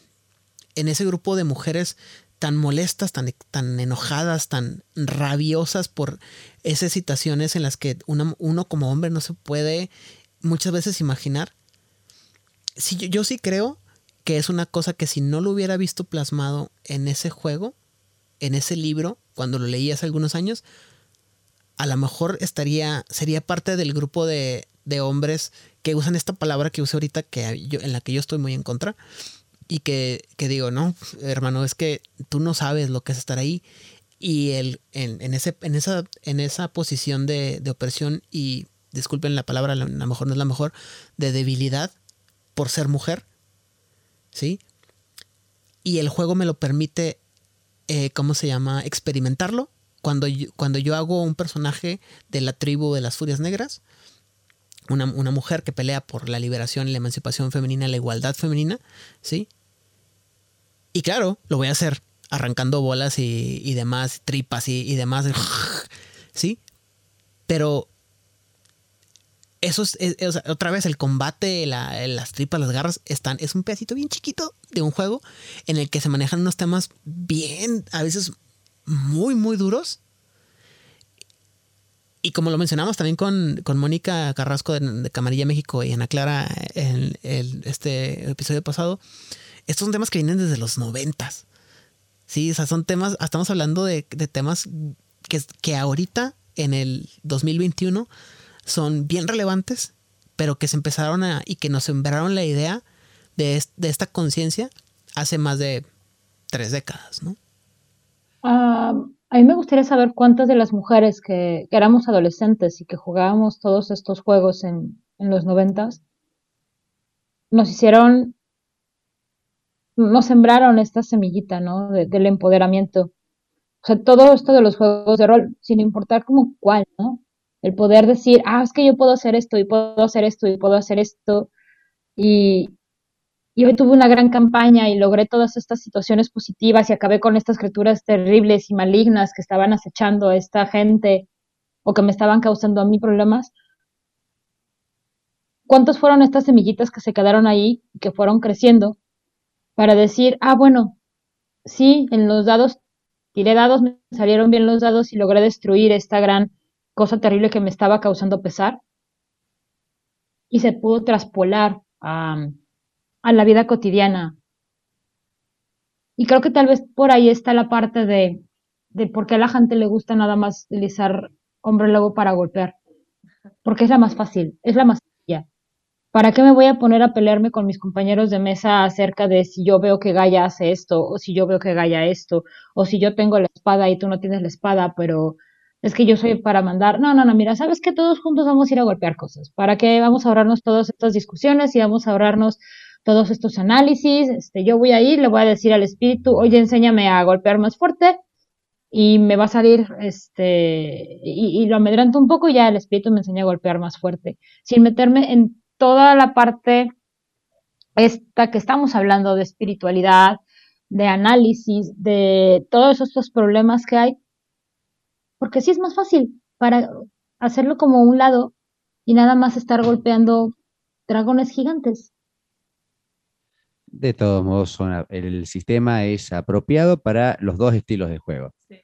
en ese grupo de mujeres tan molestas, tan, tan enojadas, tan rabiosas por esas situaciones en las que uno, como hombre no se puede muchas veces imaginar. Yo sí creo que es una cosa que si no lo hubiera visto plasmado en ese juego, en ese libro, cuando lo leí hace algunos años, a lo mejor estaría, sería parte del grupo de, de hombres que usan esta palabra que usé ahorita, que yo, en la que yo estoy muy en contra, y que, que digo, no, hermano, es que tú no sabes lo que es estar ahí. Y el, en, en, ese, en, esa, en esa posición de, de opresión y, disculpen la palabra, a lo mejor no es la mejor, de debilidad por ser mujer, ¿sí? Y el juego me lo permite, eh, ¿cómo se llama? Experimentarlo. Cuando yo, cuando yo hago un personaje de la tribu de las Furias Negras, una, una, mujer que pelea por la liberación, la emancipación femenina, la igualdad femenina, ¿sí? Y claro, lo voy a hacer arrancando bolas y, y demás, tripas y, y, demás, ¿sí? Pero eso es, es, es, otra vez, el combate, la, las tripas, las garras, están, es un pedacito bien chiquito de un juego en el que se manejan unos temas bien, a veces muy, muy duros. Y como lo mencionamos también con, con Mónica Carrasco de, Camarilla México y Ana Clara en, en, este episodio pasado, estos son temas que vienen desde los noventas. Sí, o sea, son temas, estamos hablando de, de temas que, que ahorita, en el 2021, son bien relevantes, pero que se empezaron a, y que nos sembraron la idea de, de esta conciencia hace más de tres décadas, ¿no? Uh, a mí me gustaría saber cuántas de las mujeres que, éramos adolescentes y que jugábamos todos estos juegos en, en los noventas nos hicieron, nos sembraron esta semillita, ¿no? De, del empoderamiento. O sea, todo esto de los juegos de rol, sin importar como cuál, ¿no? El poder decir, ah, es que yo puedo hacer esto y puedo hacer esto y puedo hacer esto. Y, y hoy tuve una gran campaña y logré todas estas situaciones positivas y acabé con estas criaturas terribles y malignas que estaban acechando a esta gente o que me estaban causando a mí problemas. ¿Cuántos fueron estas semillitas que se quedaron ahí que fueron creciendo para decir, ah, bueno, sí, en los dados, tiré dados, me salieron bien los dados y logré destruir esta gran cosa terrible que me estaba causando pesar? Y se pudo traspolar a a la vida cotidiana. Y creo que tal vez por ahí está la parte de, de por qué a la gente le gusta nada más utilizar hombre lobo para golpear. Porque es la más fácil, es la más sencilla. ¿Para qué me voy a poner a pelearme con mis compañeros de mesa acerca de si yo veo que Gaia hace esto, o si yo veo que Gaia esto, o si yo tengo la espada y tú no tienes la espada, pero es que yo soy para mandar. No, no, no, mira, sabes que todos juntos vamos a ir a golpear cosas. ¿Para qué vamos a ahorrarnos todas estas discusiones y vamos a ahorrarnos todos estos análisis, este, yo voy a ir, le voy a decir al espíritu, oye, enséñame a golpear más fuerte y me va a salir, este, y, lo amedranto un poco y ya el espíritu me enseña a golpear más fuerte, sin meterme en toda la parte esta que estamos hablando de espiritualidad, de análisis, de todos estos problemas que hay, porque sí es más fácil para hacerlo como un lado y nada más estar golpeando dragones gigantes de todos modos, son, el sistema es apropiado para los dos estilos de juego. Sí.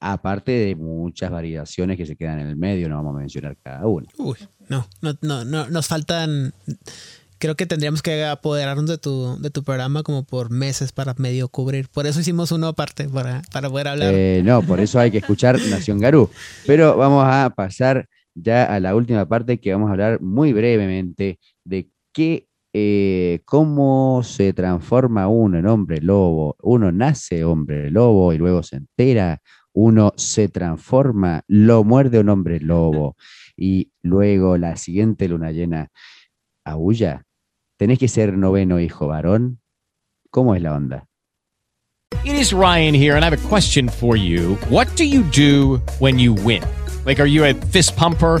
Aparte de muchas variaciones que se quedan en el medio, no vamos a mencionar cada una. Uy, no, no, no, no nos faltan. Creo que tendríamos que apoderarnos de tu, de tu programa como por meses para medio cubrir. Por eso hicimos uno aparte, para, para poder hablar. Eh, no, por eso hay que escuchar Nación Garú. Pero vamos a pasar ya a la última parte que vamos a hablar muy brevemente de qué eh, cómo se transforma uno en hombre lobo. Uno nace hombre lobo y luego se entera, uno se transforma, lo muerde un hombre lobo y luego la siguiente luna llena aúlla. ¿Tenés que ser noveno hijo varón? ¿Cómo es la onda? It is Ryan here and I have a question for you. What do you do when you win? Like, are you a fist pumper?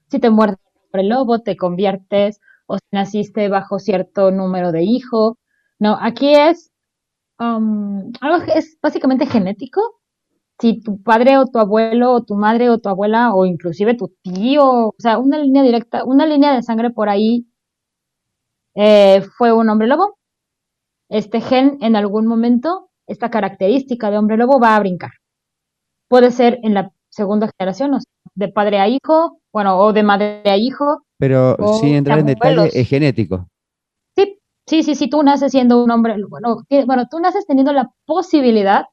si te muerde el lobo, te conviertes, o si naciste bajo cierto número de hijo. No, aquí es um, algo que es básicamente genético. Si tu padre o tu abuelo o tu madre o tu abuela o inclusive tu tío, o sea, una línea directa, una línea de sangre por ahí eh, fue un hombre lobo, este gen en algún momento, esta característica de hombre lobo va a brincar. Puede ser en la segunda generación, o sea, de padre a hijo, bueno, o de madre a hijo. Pero sin entrar en detalle, es genético. Sí, sí, sí, sí, tú naces siendo un hombre, bueno, que, bueno, tú naces teniendo la posibilidad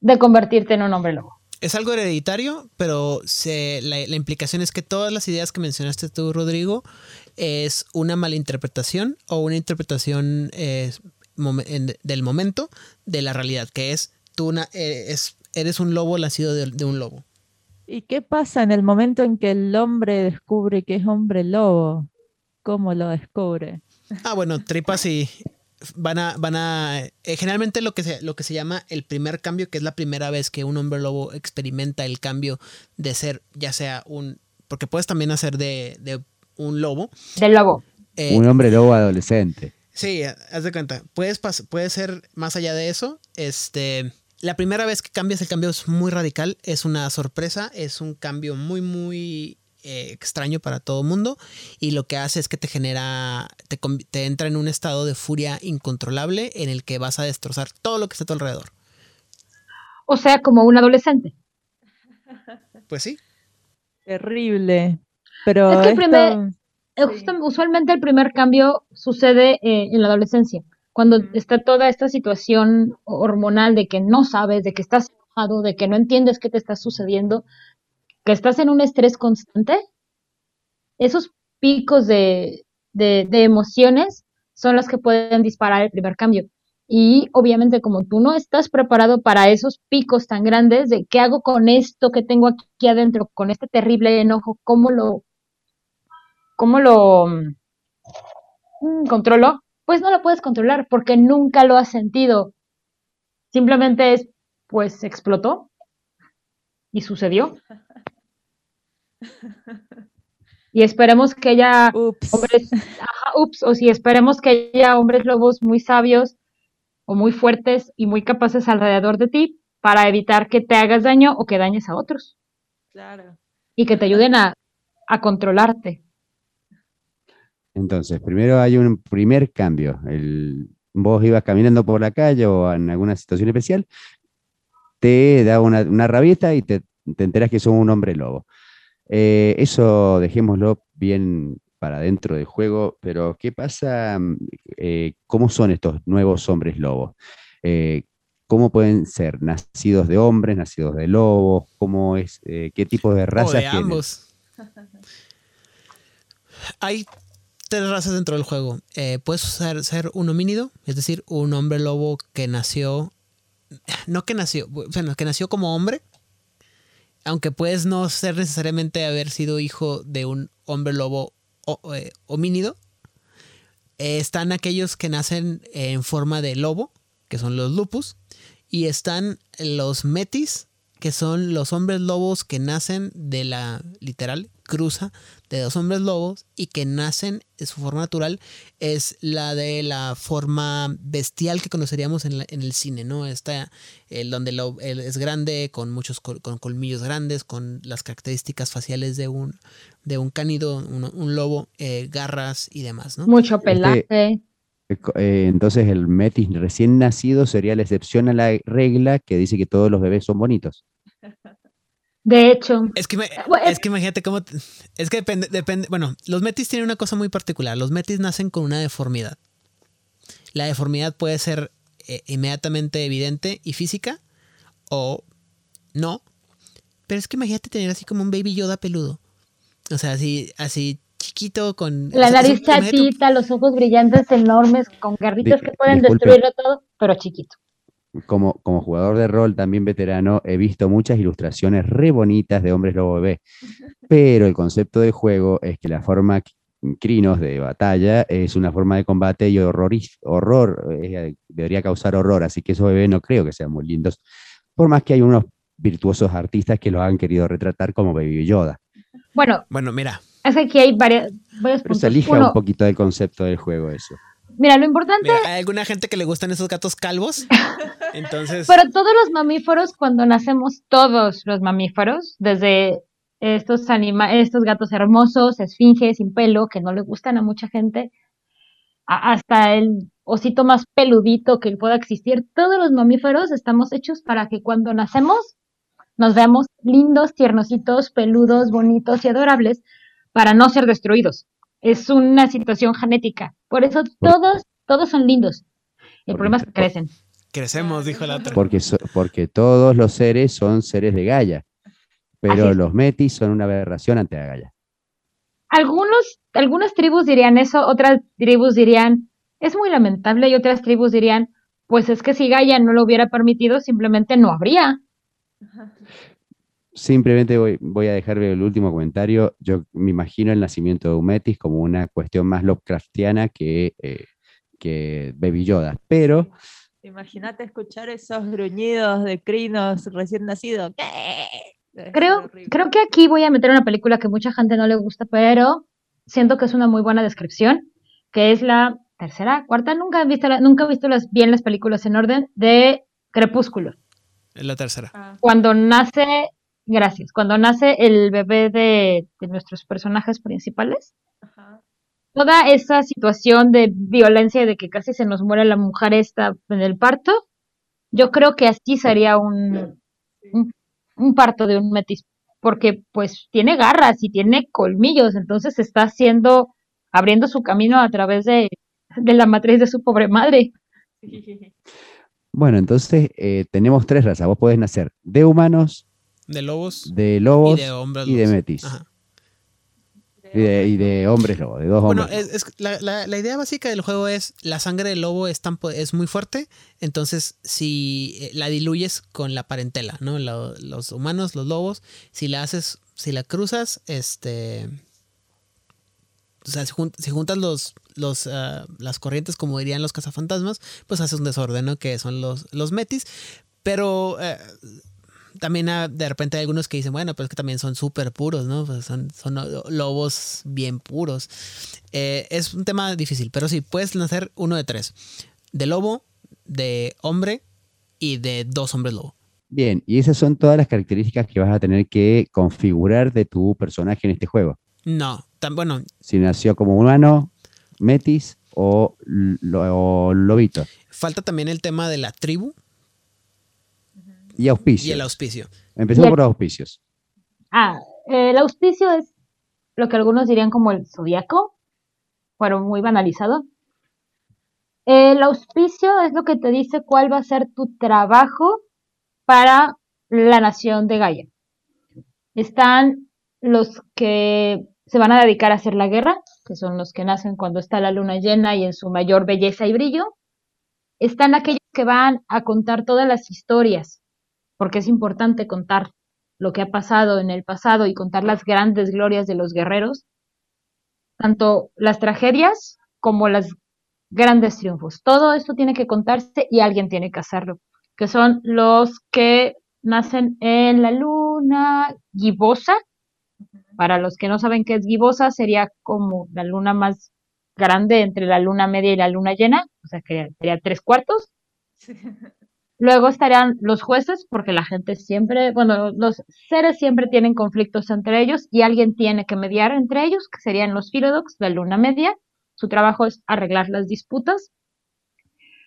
de convertirte en un hombre lobo. Es algo hereditario, pero se, la, la implicación es que todas las ideas que mencionaste tú, Rodrigo, es una malinterpretación o una interpretación eh, momen- en- del momento de la realidad, que es tú na- eh, es, eres un lobo nacido de, de un lobo. ¿Y qué pasa en el momento en que el hombre descubre que es hombre lobo? ¿Cómo lo descubre? Ah, bueno, tripas y van a, van a, eh, generalmente lo que se, lo que se llama el primer cambio, que es la primera vez que un hombre lobo experimenta el cambio de ser, ya sea un, porque puedes también hacer de, de un lobo. Del lobo. Eh, Un hombre lobo adolescente. Sí, haz de cuenta. Puedes pas- puede ser más allá de eso. Este, la primera vez que cambias el cambio es muy radical, es una sorpresa, es un cambio muy, muy eh, extraño para todo mundo y lo que hace es que te genera, te, te entra en un estado de furia incontrolable en el que vas a destrozar todo lo que está a tu alrededor. O sea, como un adolescente. Pues sí. Terrible. Pero Es que el esto- primer- Eh, usualmente el primer cambio sucede eh, en la adolescencia, cuando está toda esta situación hormonal de que no sabes, de que estás enojado, de que no entiendes qué te está sucediendo, que estás en un estrés constante. Esos picos de, de, de emociones son los que pueden disparar el primer cambio. Y obviamente como tú no estás preparado para esos picos tan grandes de qué hago con esto que tengo aquí adentro, con este terrible enojo, cómo lo, ¿Cómo lo mm, controlo? Pues no lo puedes controlar porque nunca lo has sentido. Simplemente es, pues explotó y sucedió. Y esperemos que haya hombres, ajá, ups, o si esperemos que haya hombres lobos muy sabios o muy fuertes y muy capaces alrededor de ti para evitar que te hagas daño o que dañes a otros Claro. y que te ayuden a, a controlarte. Entonces, primero hay un primer cambio. El, vos ibas caminando por la calle o en alguna situación especial, te da una, una rabieta y te, te enteras que sos un hombre lobo. Eh, eso dejémoslo bien para dentro del juego, pero ¿qué pasa? mm, eh, ¿Cómo son estos nuevos hombres lobos? Eh, ¿Cómo pueden ser? ¿Nacidos de hombres, nacidos de lobos? ¿Cómo es? eh, ¿Qué tipo de O razas de tienen? ambos. Hay tres razas dentro del juego. Eh, puedes ser, un homínido, es decir, un hombre lobo que nació. No que nació, bueno, que nació como hombre. Aunque puedes no ser necesariamente haber sido hijo de un hombre lobo o- eh, homínido. Eh, están aquellos que nacen en forma de lobo, que son los lupus. Y están los metis, que son los hombres lobos que nacen de la literal cruza de dos hombres lobos y que nacen en su forma natural es la de la forma bestial que conoceríamos en, la- en el cine, ¿no? Está el donde lo, el- es grande, con muchos col- con colmillos grandes, con las características faciales de un, de un cánido, un, un lobo, eh, garras y demás, ¿no? Mucho Este, pelaje. Eh, eh, entonces el metis recién nacido sería la excepción a la regla que dice que todos los bebés son bonitos. De hecho, Es que, me- Bueno, es que imagínate cómo. te- Es que depende, depende. Bueno, los metis tienen una cosa muy particular. Los metis nacen con una deformidad. La deformidad puede ser eh, inmediatamente evidente y física o no. Pero es que imagínate tener así como un baby Yoda peludo. O sea, así, así chiquito con. la o sea, nariz chatita, los ojos brillantes enormes, con garritas que pueden disculpe. destruirlo todo, pero chiquito. Como, como jugador de rol también veterano, he visto muchas ilustraciones re bonitas de hombres lobo bebé. Pero el concepto del juego es que la forma crinos de batalla es una forma de combate y horroriz- horror, eh, debería causar horror, así que esos bebés no creo que sean muy lindos, por más que hay unos virtuosos artistas que los han querido retratar como Baby Yoda. Bueno, Bueno, mira. es que aquí hay varias, varios Pero se puntos. aleja Uno, un poquito del concepto del juego eso. Mira, lo importante, Mira, hay alguna gente que le gustan esos gatos calvos. Entonces. pero todos los mamíferos, cuando nacemos, todos los mamíferos, desde estos anima estos gatos hermosos, esfinges sin pelo, que no le gustan a mucha gente, a- hasta el osito más peludito que pueda existir, todos los mamíferos estamos hechos para que cuando nacemos nos veamos lindos, tiernositos, peludos, bonitos y adorables para no ser destruidos. Es una situación genética. Por eso todos, todos son lindos. El Porque problema es que crecen. Crecemos, dijo la otra. Porque, so- porque todos los seres son seres de Gaia. Pero los metis son una aberración ante la Gaia. Algunos, algunas tribus dirían eso, otras tribus dirían, es muy lamentable, y otras tribus dirían, pues es que si Gaia no lo hubiera permitido, simplemente no habría. Simplemente voy, voy a dejar el último comentario. Yo me imagino el nacimiento de un metis como una cuestión más Lovecraftiana que, eh, que Baby Yoda. Pero Imagínate escuchar esos gruñidos de crinos recién nacidos. Creo, creo que aquí voy a meter una película que mucha gente no le gusta, pero siento que es una muy buena descripción, que es la tercera, cuarta, nunca he visto, la- nunca he visto las, bien las películas en orden, de Crepúsculo. Es la tercera. Cuando nace, gracias, cuando nace el bebé de, de nuestros personajes principales, toda esa situación de violencia y de que casi se nos muere la mujer esta en el parto, yo creo que así sería un, un, un parto de un metis, porque pues tiene garras y tiene colmillos, entonces está haciendo, abriendo su camino a través de, de la matriz de su pobre madre. bueno, entonces eh, tenemos tres razas. Vos podés nacer de humanos, De lobos. de lobos de hombres y de metis. Ajá. Y de, y de hombres lobos, de dos Bueno, hombres. es, es- la, la- la idea básica del juego es la sangre del lobo es, tan, es muy fuerte, entonces si eh, la diluyes con la parentela, ¿no? Lo- los humanos, los lobos, si la haces, si la cruzas, este... O sea, si, jun- si juntas los, los, ah, las corrientes, como dirían los cazafantasmas, pues haces un desorden, ¿no? Que son los, los metis. Pero eh, también de repente hay algunos que dicen, bueno, pero es que también son súper puros, ¿no? Pues son, son lo- lobos bien puros. Eh, es un tema difícil, pero sí, puedes nacer uno de tres. De lobo, de hombre y de dos hombres lobo. Bien, y esas son todas las características que vas a tener que configurar de tu personaje en este juego. No, tan bueno, Si nació como humano, metis o, lo- o lobito. falta también el tema de la tribu Y auspicios. y el auspicio. Empecemos por los auspicios. Ah, eh, el auspicio es lo que algunos dirían como el zodiaco, pero muy banalizado. El auspicio es lo que te dice cuál va a ser tu trabajo para la nación de Gaia. Están los que se van a dedicar a hacer la guerra, que son los que nacen cuando está la luna llena y en su mayor belleza y brillo. Están aquellos que van a contar todas las historias, porque es importante contar lo que ha pasado en el pasado y contar las grandes glorias de los guerreros, tanto las tragedias como las grandes triunfos. Todo esto tiene que contarse y alguien tiene que hacerlo, que son los que nacen en la luna gibosa. Para los que no saben qué es gibosa, sería como la luna más grande entre la luna media y la luna llena, o sea que sería tres cuartos. Luego estarían los jueces, porque la gente siempre, bueno, los seres siempre tienen conflictos entre ellos y alguien tiene que mediar entre ellos, que serían los Philodox, la luna media. Su trabajo es arreglar las disputas.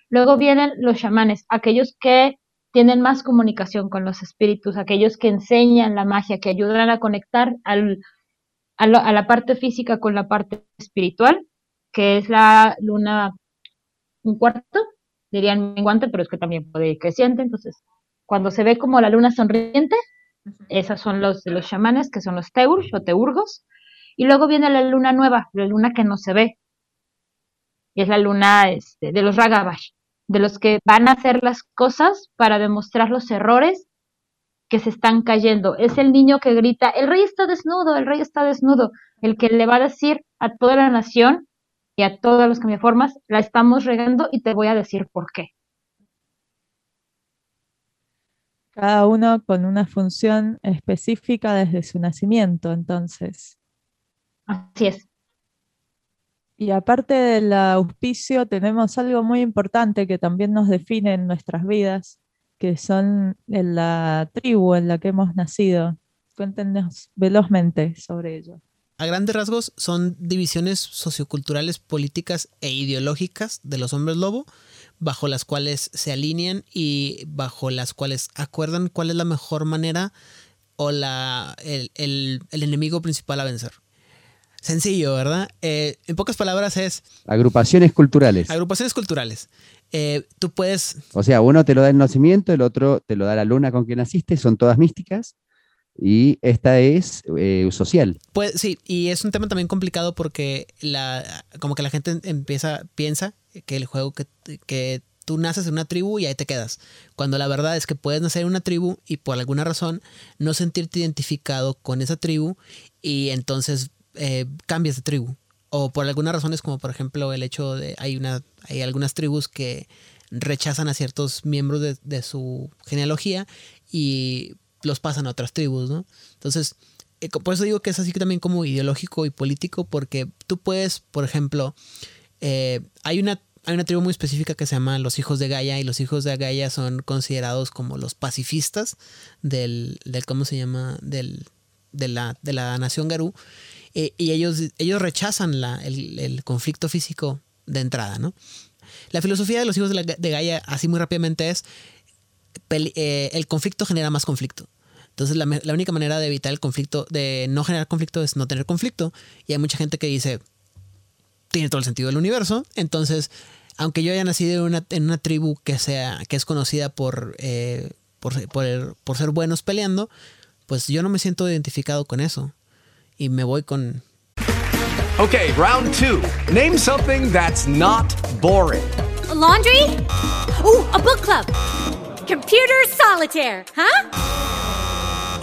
Luego vienen los chamanes, aquellos que tienen más comunicación con los espíritus, aquellos que enseñan la magia, que ayudan a conectar a la parte física con la parte espiritual, que es la luna un cuarto, dirían menguante, pero es que también puede ir creciente. Entonces, cuando se ve como la luna sonriente, esas son los de los chamanes, que son los teurs o teurgos. Y luego viene la luna nueva, la luna que no se ve. Y es la luna este, de los ragabash, de los que van a hacer las cosas para demostrar los errores que se están cayendo. Es el niño que grita, el rey está desnudo, el rey está desnudo, el que le va a decir a toda la nación y a todos los cambiaformas, la estamos regando y te voy a decir por qué. Cada uno con una función específica desde su nacimiento, entonces. Así es. Y aparte del auspicio, tenemos algo muy importante que también nos define en nuestras vidas, que son en la tribu en la que hemos nacido. Cuéntenos velozmente sobre ello. A grandes rasgos son divisiones socioculturales, políticas e ideológicas de los hombres lobo, bajo las cuales se alinean y bajo las cuales acuerdan cuál es la mejor manera o la, el, el- el enemigo principal a vencer. Sencillo, ¿verdad? Eh, en pocas palabras es Agrupaciones culturales. agrupaciones culturales. eh, tú puedes O sea, uno te lo da el nacimiento, el otro te lo da la luna con que naciste, son todas místicas. Y esta es eh, social. Pues sí, y es un tema también complicado porque la, como que la gente empieza, piensa que el juego que, que tú naces en una tribu y ahí te quedas. Cuando la verdad es que puedes nacer en una tribu y por alguna razón no sentirte identificado con esa tribu y entonces eh, cambias de tribu. O por algunas razones, como por ejemplo el hecho de hay una, hay algunas tribus que rechazan a ciertos miembros de, de su genealogía y los pasan a otras tribus, ¿no? Entonces, eh, por eso digo que es así también como ideológico y político, porque tú puedes, por ejemplo, eh, hay una hay una tribu muy específica que se llama los hijos de Gaia y los hijos de Gaia son considerados como los pacifistas del, del ¿cómo se llama? Del, de, la, de la nación Garú. Eh, y ellos, ellos rechazan la, el, el conflicto físico de entrada, ¿no? La filosofía de los hijos de, la- de Gaia, así muy rápidamente, es el conflicto genera más conflicto. Entonces la, única manera de evitar el conflicto, de no generar conflicto, es no tener conflicto. Y hay mucha gente que dice, tiene todo el sentido del universo. Entonces, aunque yo haya nacido en una, en una tribu que sea, que es conocida por, eh, por, ser- por, por ser buenos peleando, pues yo no me siento identificado con eso. Y me voy con, Okay, round two. Name something that's not boring. laundry? Ooh, a book club. Computer solitaire, huh?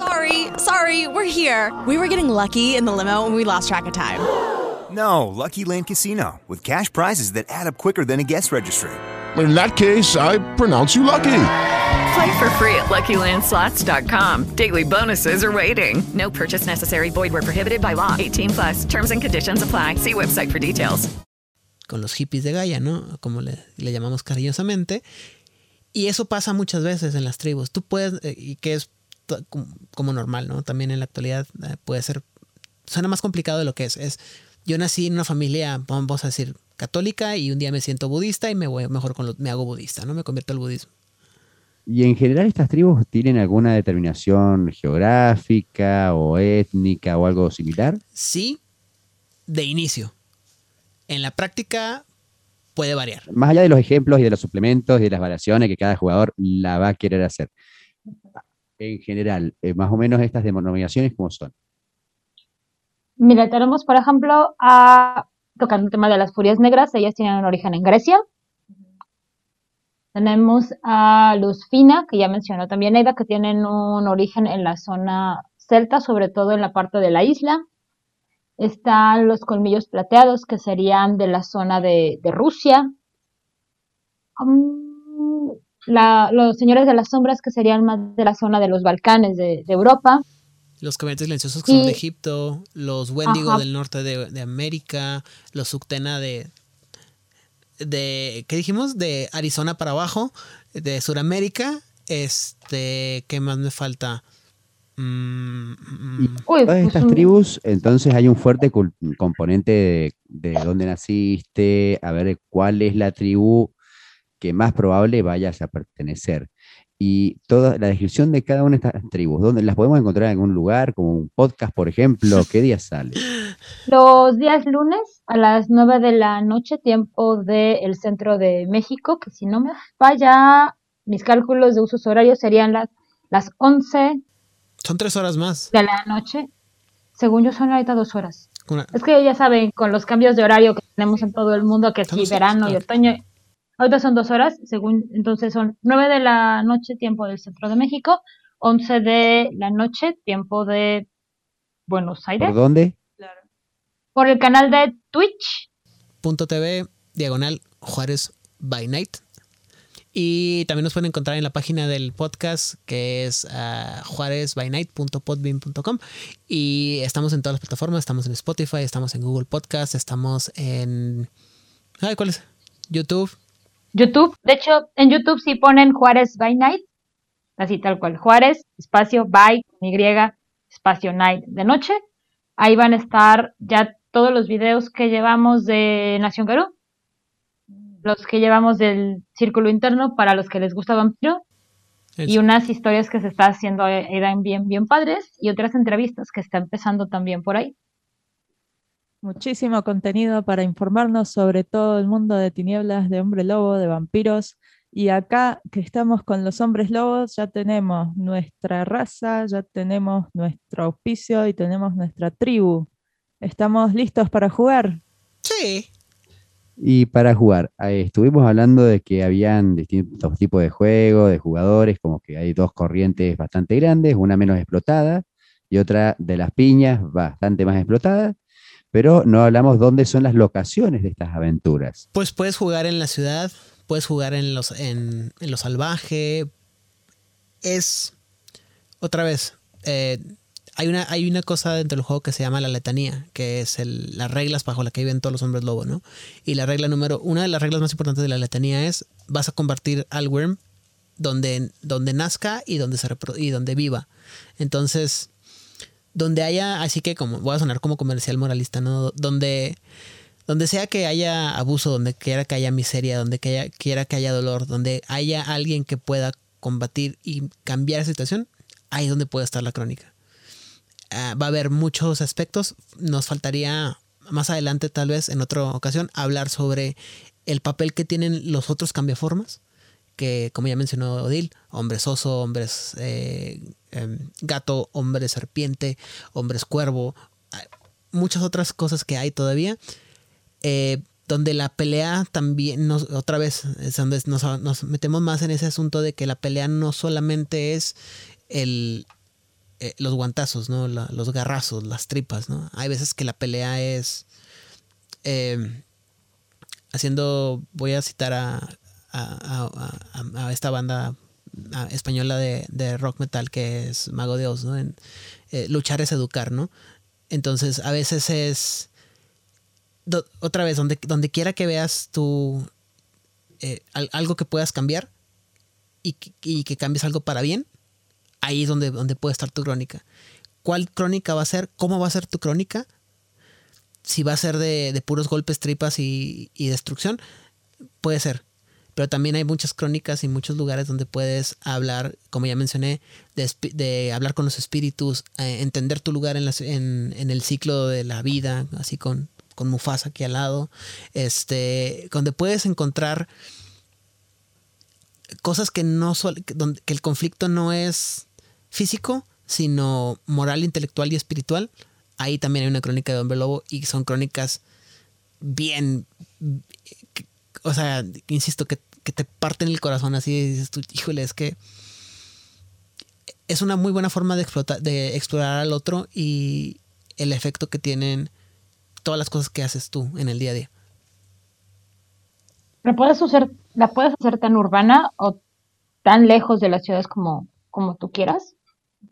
Sorry, sorry, we're here. We were getting lucky in the limo and we lost track of time. No, Lucky Land Casino, with cash prizes that add up quicker than a guest registry. In that case, I pronounce you lucky. Play for free at LuckyLandSlots.com. Daily bonuses are waiting. No purchase necessary. Void where prohibited by law. 18 plus. Terms and conditions apply. See website for details. con los hippies de Gaia, ¿no? Como le, le llamamos cariñosamente. Y eso pasa muchas veces en las tribus. Tú puedes, eh, y que es to- como, normal, ¿no? También en la actualidad eh, puede ser, suena más complicado de lo que es. Es, yo nací en una familia, vamos a decir, católica y un día me siento budista y me voy mejor con lo, me hago budista, ¿no? Me convierto al budismo. Y en general estas tribus tienen alguna determinación geográfica o étnica o algo similar. Sí, de inicio. En la práctica puede variar. Más allá de los ejemplos y de los suplementos y de las variaciones que cada jugador la va a querer hacer. En general, eh, más o menos estas denominaciones como son. Mira, tenemos, por ejemplo, a, tocando el tema de las furias negras, ellas tienen un origen en Grecia. Tenemos a los Fina, que ya mencionó también Aida, que tienen un origen en la zona celta, sobre todo en la parte de la isla. Están los colmillos plateados, que serían de la zona de, de Rusia. Um, la- los señores de las sombras, que serían más de la zona de los Balcanes de, de Europa. Los caminantes silenciosos que son de Egipto, los Wendigo Ajá. del norte de, de América, los Suctena de, de. ¿Qué dijimos? De Arizona para abajo, de Sudamérica. Este. ¿Qué más me falta? Mm, mm, Uy, Todas pues estas un- tribus, entonces hay un fuerte componente de, de dónde naciste, a ver cuál es la tribu que más probable vayas a pertenecer. Y toda la descripción de cada una de estas tribus, ¿dónde las podemos encontrar en algún lugar, como un podcast, por ejemplo? ¿Qué día sale? Los días lunes a las 9 de la noche, tiempo del centro de México, que si no me falla, mis cálculos de usos horarios serían las, las 11 son tres horas más. de la noche. Según yo, son ahorita dos horas. Una- Es que ya saben, con los cambios de horario que tenemos en todo el mundo, que sí, verano y otoño, ahorita son dos horas, según, entonces son 9 de la noche, tiempo del centro de México, 11 de la noche, tiempo de Buenos Aires, ¿Por dónde? por el canal de Twitch. punto TV, diagonal Juárez by Night. Y también nos pueden encontrar en la página del podcast que es uh, juárezbynight.podbean.com. Y estamos en todas las plataformas. Estamos en Spotify, estamos en Google Podcast, estamos en. Ay, ¿Cuál es? YouTube. YouTube. De hecho, en YouTube sí ponen Juárez by Night, así tal cual. Juárez, espacio by, Y, espacio night de noche. Ahí van a estar ya todos los videos que llevamos de Nación Garú, los que llevamos del Círculo Interno para los que les gusta Vampiro, y unas historias que se está haciendo eran bien, bien padres, y otras entrevistas que está empezando también por ahí. Muchísimo contenido para informarnos sobre todo el mundo de tinieblas, de hombre lobo, de vampiros. Y acá que estamos con los hombres lobos, ya tenemos nuestra raza, ya tenemos nuestro auspicio y tenemos nuestra tribu. ¿Estamos listos para jugar? Sí. Y para jugar, estuvimos hablando de que habían distintos tipos de juegos, de jugadores, como que hay dos corrientes bastante grandes, una menos explotada y otra de las piñas bastante más explotada pero no hablamos dónde son las locaciones de estas aventuras. Pues puedes jugar en la ciudad, puedes jugar en, los, en, lo salvaje. Es, otra vez, eh, hay, una, hay una cosa dentro del juego que se llama la letanía, que es las reglas bajo las que viven todos los hombres lobo, ¿no? Y la regla número, una de las reglas más importantes de la letanía es, vas a convertir al worm donde, donde nazca y donde, se y donde viva. Entonces, donde haya, así que como voy a sonar como comercial moralista, ¿no? Donde, donde sea que haya abuso, donde quiera que haya miseria, donde quiera que haya dolor, donde haya alguien que pueda combatir y cambiar esa situación, ahí es donde puede estar la crónica. Ah, va a haber muchos aspectos, nos faltaría más adelante tal vez en otra ocasión hablar sobre el papel que tienen los otros cambiaformas que, como ya mencionó Odil, hombres oso, hombres eh, em, gato, hombres serpiente, hombres cuervo, muchas otras cosas que hay todavía. Eh, donde la pelea también, nos, otra vez, es donde nos, metemos más en ese asunto de que la pelea no solamente es el, eh, los guantazos, ¿no? los garrazos, las tripas, ¿no? Hay veces que la pelea es em, haciendo, voy a citar a a, esta banda española de, rock metal que es Mago de Oz, ¿no? En, eh, luchar es educar, ¿no? Entonces, a veces es. otra vez, donde, donde quiera que veas tú eh, algo que puedas cambiar y, que cambies algo para bien, ahí es donde, puede estar tu crónica. ¿Cuál crónica va a ser? ¿Cómo va a ser tu crónica? Si va a ser de, puros golpes, tripas y destrucción, puede ser pero también hay muchas crónicas y muchos lugares donde puedes hablar, como ya mencioné, de, hablar con los espíritus, eh, entender tu lugar en, el ciclo de la vida, así con, con Mufasa aquí al lado, este, donde puedes encontrar cosas que no donde, que el conflicto no es físico, sino moral, intelectual y espiritual. Ahí también hay una crónica de Hombre Lobo y son crónicas bien, o sea, insisto que que te parten el corazón así y dices tú, híjole, es que es una muy buena forma de, explotar, de explorar al otro y el efecto que tienen todas las cosas que haces tú en el día a día. ¿La puedes hacer, la puedes hacer tan urbana o tan lejos de las ciudades como, como tú quieras?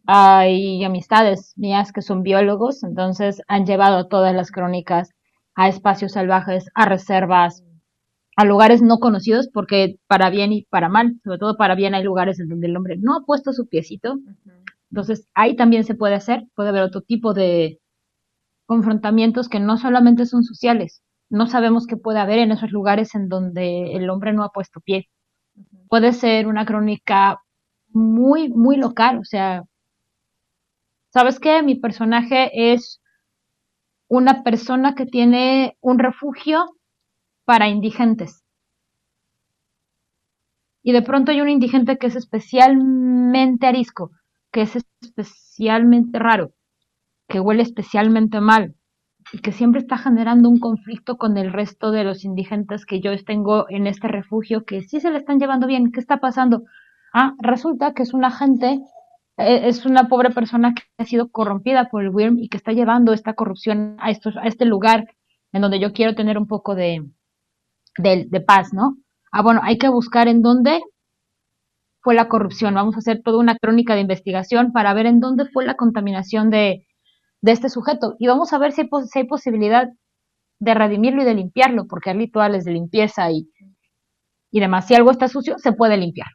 Hay amistades mías que son biólogos, entonces han llevado todas las crónicas a espacios salvajes, a reservas, a lugares no conocidos, porque para bien y para mal, sobre todo para bien hay lugares en donde el hombre no ha puesto su piecito. Entonces ahí también se puede hacer, puede haber otro tipo de confrontamientos que no solamente son sociales, no sabemos qué puede haber en esos lugares en donde el hombre no ha puesto pie. Puede ser una crónica muy, muy local, o sea, ¿sabes qué? Mi personaje es una persona que tiene un refugio para indigentes. Y de pronto hay un indigente que es especialmente arisco, que es especialmente raro, que huele especialmente mal y que siempre está generando un conflicto con el resto de los indigentes que yo tengo en este refugio, que sí se le están llevando bien. ¿Qué está pasando? Ah, resulta que es una gente, eh, es una pobre persona que ha sido corrompida por el WIRM y que está llevando esta corrupción a, a este lugar en donde yo quiero tener un poco de, de, paz, ¿no? Ah, bueno, hay que buscar en dónde fue la corrupción. Vamos a hacer toda una crónica de investigación para ver en dónde fue la contaminación de, este sujeto. Y vamos a ver si hay, posibilidad de redimirlo y de limpiarlo, porque hay rituales de limpieza y, y demás. Si algo está sucio, se puede limpiar.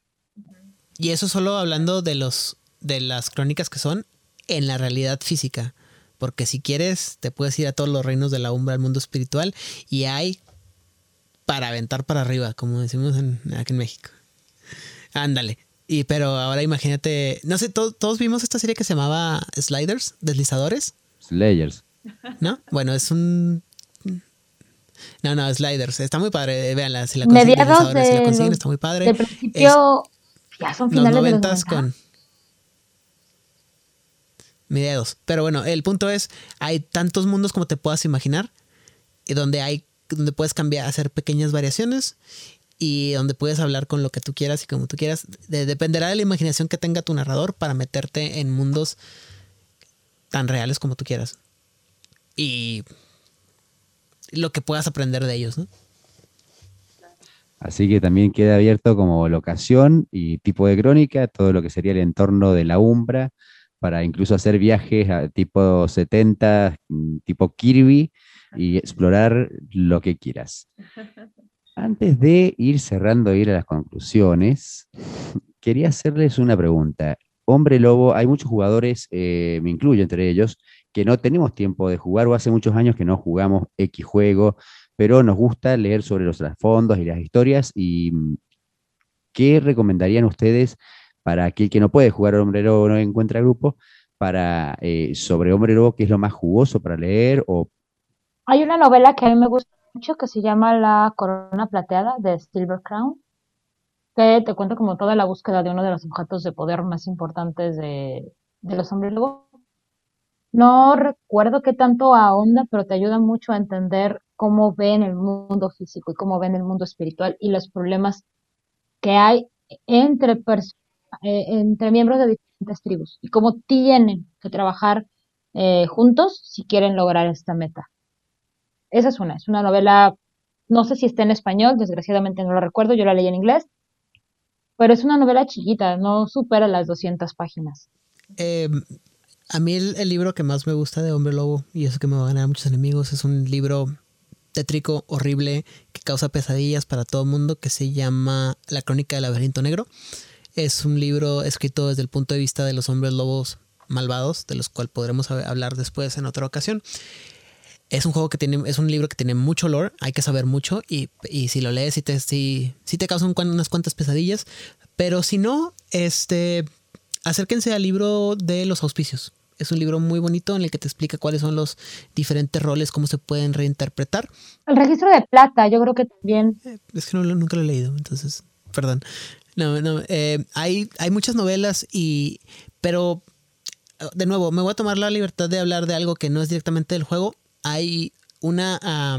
Y eso solo hablando de los de las crónicas que son en la realidad física. Porque si quieres, te puedes ir a todos los reinos de la umbra, al mundo espiritual, y hay para aventar para arriba, como decimos en, aquí en México. Ándale. Y pero ahora imagínate, no sé, to- todos vimos esta serie que se llamaba Sliders, deslizadores, Slayers. ¿no? Bueno, es un no, no, Sliders, está muy padre, véanla, si la consiguen, Mediados deslizadores, si la de consiguen, los- está muy padre. Del principio, ya son los finales de los noventas 90. con mediados. Pero bueno, el punto es, hay tantos mundos como te puedas imaginar y donde hay donde puedes cambiar, hacer pequeñas variaciones y donde puedes hablar con lo que tú quieras y como tú quieras. De- dependerá de la imaginación que tenga tu narrador para meterte en mundos tan reales como tú quieras. Y lo que puedas aprender de ellos, ¿no? Así que también queda abierto como locación y tipo de crónica, todo lo que sería el entorno de la Umbra, para incluso hacer viajes a tipo 70, mm, tipo Kirby, y explorar lo que quieras. Antes de ir cerrando, ir a las conclusiones, quería hacerles una pregunta. Hombre Lobo, hay muchos jugadores, eh, me incluyo entre ellos, que no tenemos tiempo de jugar o hace muchos años que no jugamos X juego, pero nos gusta leer sobre los trasfondos y las historias. ¿Y mm, qué recomendarían ustedes para aquel que no puede jugar Hombre Lobo, no encuentra grupo, para eh, sobre Hombre Lobo, qué es lo más jugoso para leer o Hay una novela que a mí me gusta mucho que se llama La Corona Plateada de Silver Crown, que te cuenta como toda la búsqueda de uno de los objetos de poder más importantes de, los hombres lobo. No recuerdo qué tanto ahonda, pero te ayuda mucho a entender cómo ven el mundo físico y cómo ven el mundo espiritual y los problemas que hay entre, pers- eh, entre miembros de diferentes tribus y cómo tienen que trabajar eh, juntos si quieren lograr esta meta. Esa es una, es una novela, no sé si está en español, desgraciadamente no lo recuerdo, yo la leí en inglés, pero es una novela chiquita, no supera las 200 páginas. Eh, a mí el, el libro que más me gusta de Hombre Lobo, y eso que me va a ganar muchos enemigos, es un libro tétrico, horrible, que causa pesadillas para todo el mundo, que se llama La Crónica del Laberinto Negro. Es un libro escrito desde el punto de vista de los hombres lobos malvados, de los cuales podremos hab- hablar después en otra ocasión. Es un juego que tiene, es un libro que tiene mucho lore, hay que saber mucho y, y si lo lees sí te, sí, sí te causa un cuan- unas cuantas pesadillas, pero si no, este, acérquense al libro de los auspicios. Es un libro muy bonito en el que te explica cuáles son los diferentes roles, cómo se pueden reinterpretar. El registro de plata, yo creo que también. Es que no, lo- nunca lo he leído, entonces, perdón. No, no, eh, hay, hay muchas novelas y, pero, de nuevo, me voy a tomar la libertad de hablar de algo que no es directamente del juego. Hay una,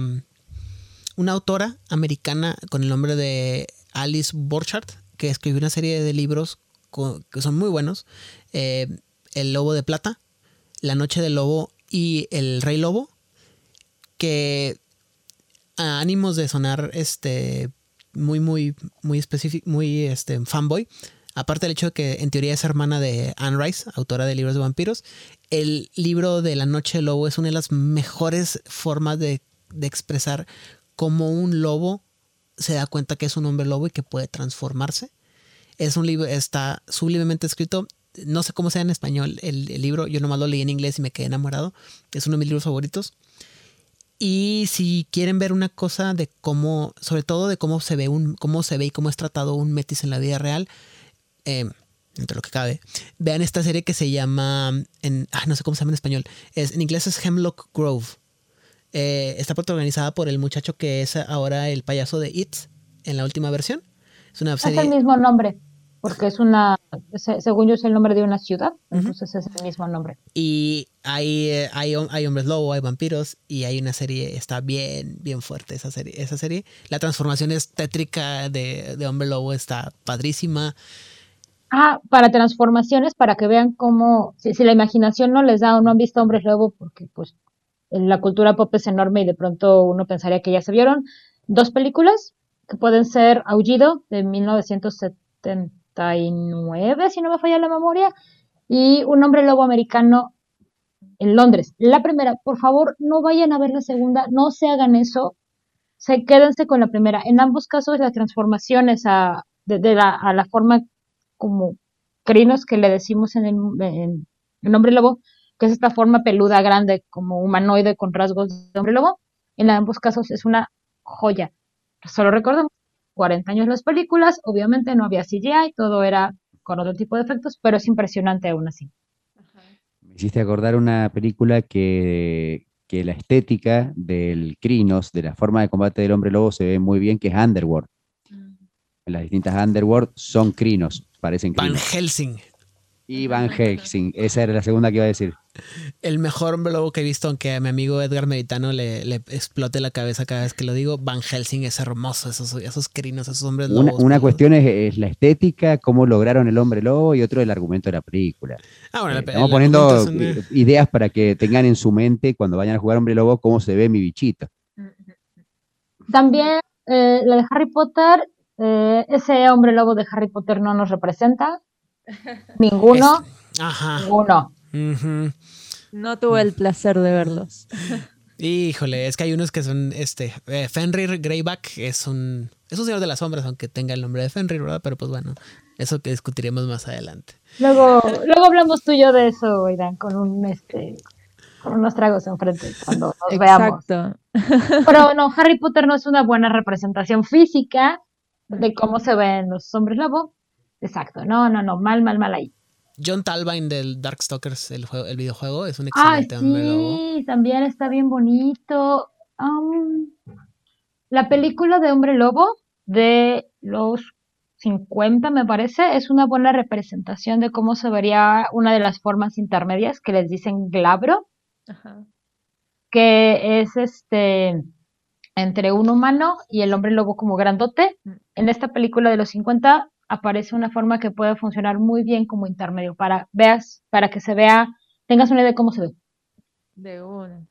una autora americana con el nombre de Alice Borchardt que escribió una serie de libros que son muy buenos. Eh, el Lobo de Plata, La Noche del Lobo y El Rey Lobo, que a ánimos de sonar este muy muy muy específico muy este fanboy aparte del hecho de que en teoría es hermana de Anne Rice autora de libros de vampiros el libro de la noche del lobo es una de las mejores formas de, de expresar cómo un lobo se da cuenta que es un hombre lobo y que puede transformarse. Es un libro está sublimemente escrito. No sé cómo sea en español el, libro yo nomás lo leí en inglés y me quedé enamorado. Es uno de mis libros favoritos. Y si quieren ver una cosa de cómo, sobre todo de cómo se ve un, cómo se ve y cómo es tratado un metis en la vida real, eh, entre lo que cabe, vean esta serie que se llama, en, ah, no sé cómo se llama en español, es, en inglés es Hemlock Grove. Eh, está protagonizada por el muchacho que es ahora el payaso de It en la última versión. Es una Es el serie. mismo nombre, porque es una, se- según yo es el nombre de una ciudad, entonces es el mismo nombre. Y hay, eh, hay, hay hombres lobo, hay vampiros y hay una serie, está bien, bien fuerte esa serie. Esa serie. La transformación es tétrica de, de hombre lobo, está padrísima. Ah, para transformaciones, para que vean cómo, si, la imaginación no les da o no han visto Hombres Lobo, porque pues la cultura pop es enorme y de pronto uno pensaría que ya se vieron, dos películas que pueden ser Aullido de 1979, si no me falla la memoria, y Un Hombre Lobo Americano en Londres. La primera, por favor, no vayan a ver la segunda, no se hagan eso. se quédense con la primera. En ambos casos las transformaciones a, de, de la, a la forma como crinos que le decimos en el, en el hombre lobo, que es esta forma peluda, grande, como humanoide con rasgos de hombre lobo, en ambos casos es una joya. Solo recordemos, 40 años las películas, obviamente no había CGI, todo era con otro tipo de efectos, pero es impresionante aún así. Me hiciste acordar una película que, que la estética del Crinos, de la forma de combate del hombre lobo, se ve muy bien, que es Underworld. En las distintas Underworld son Crinos, parecen Van. Helsing. Y Van Helsing, esa era la segunda que iba a decir. El mejor hombre lobo que he visto, aunque a mi amigo Edgar Meditano le, le explote la cabeza cada vez que lo digo, Van Helsing es hermoso, esos, esos crinos, esos hombres Una, lobos. una cuestión es, es la estética, cómo lograron el hombre lobo, y otro el argumento de la película. Ah, bueno, Eh, el- Estamos poniendo argumento es una- eh, ideas para que tengan en su mente cuando vayan a jugar hombre lobo cómo se ve mi bichito. También eh, la de Harry Potter, eh, ese hombre lobo de Harry Potter no nos representa. Ninguno. Ajá. Ninguno. No tuve el placer de verlos. Híjole, es que hay unos que son este. eh, Fenrir Greyback es un. Es un señor de las sombras, aunque tenga el nombre de Fenrir, ¿verdad? Pero pues bueno, eso que discutiremos más adelante. Luego, luego hablamos tú y yo de eso, Irán, con un este con unos tragos enfrente cuando nos veamos. Exacto. Pero no, Harry Potter no es una buena representación física de cómo se ven los hombres lobo. Exacto, no, no, no, mal, mal, mal ahí. John Talbine del Darkstalkers, el, juego, el videojuego, es un Ah, excelente hombre lobo. sí, también está bien bonito. Am, la película de Hombre Lobo de los 50, me parece, es una buena representación de cómo se vería una de las formas intermedias que les dicen glabro, que es este entre un humano y el hombre lobo como grandote. En esta película de los 50 aparece una forma que puede funcionar muy bien como intermedio para veas, para que se vea, tengas una idea de cómo se ve. De uno.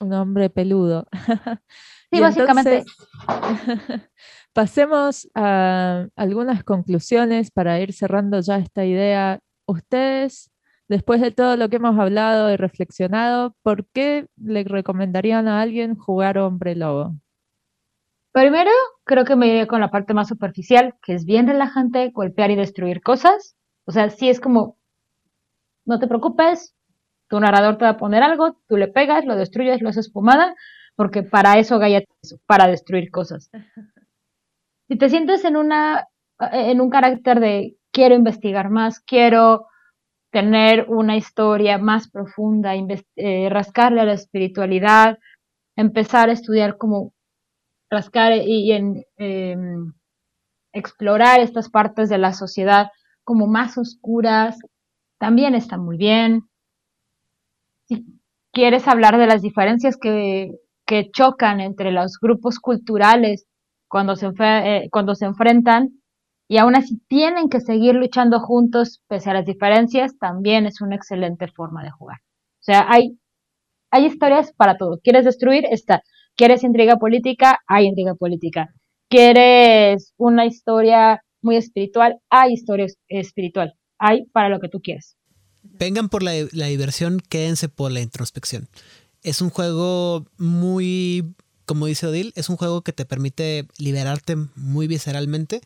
Un hombre peludo. Sí, Y básicamente. entonces, pasemos a algunas conclusiones para ir cerrando ya esta idea. Ustedes, después de todo lo que hemos hablado y reflexionado, ¿por qué le recomendarían a alguien jugar hombre lobo? Primero, creo que me iría con la parte más superficial, que es bien relajante, golpear y destruir cosas. O sea, sí es como, no te preocupes, tu narrador te va a poner algo, tú le pegas, lo destruyes, lo haces pomada, porque para eso Gaia para destruir cosas. Si te sientes en una, en un carácter de quiero investigar más, quiero tener una historia más profunda, eh, rascarle a la espiritualidad, empezar a estudiar como rascar y, em, explorar estas partes de la sociedad como más oscuras, también está muy bien. Si quieres hablar de las diferencias que, chocan entre los grupos culturales cuando se, eh, cuando se enfrentan y aún así tienen que seguir luchando juntos pese a las diferencias, también es una excelente forma de jugar. O sea, hay, hay historias para todo. ¿Quieres destruir? Está. ¿Quieres intriga política? Hay intriga política. ¿Quieres una historia muy espiritual? Hay historia es- espiritual. Hay para lo que tú quieras. Vengan por la, la diversión, quédense por la introspección. Es un juego muy, como dice Odil, es un juego que te permite liberarte muy visceralmente.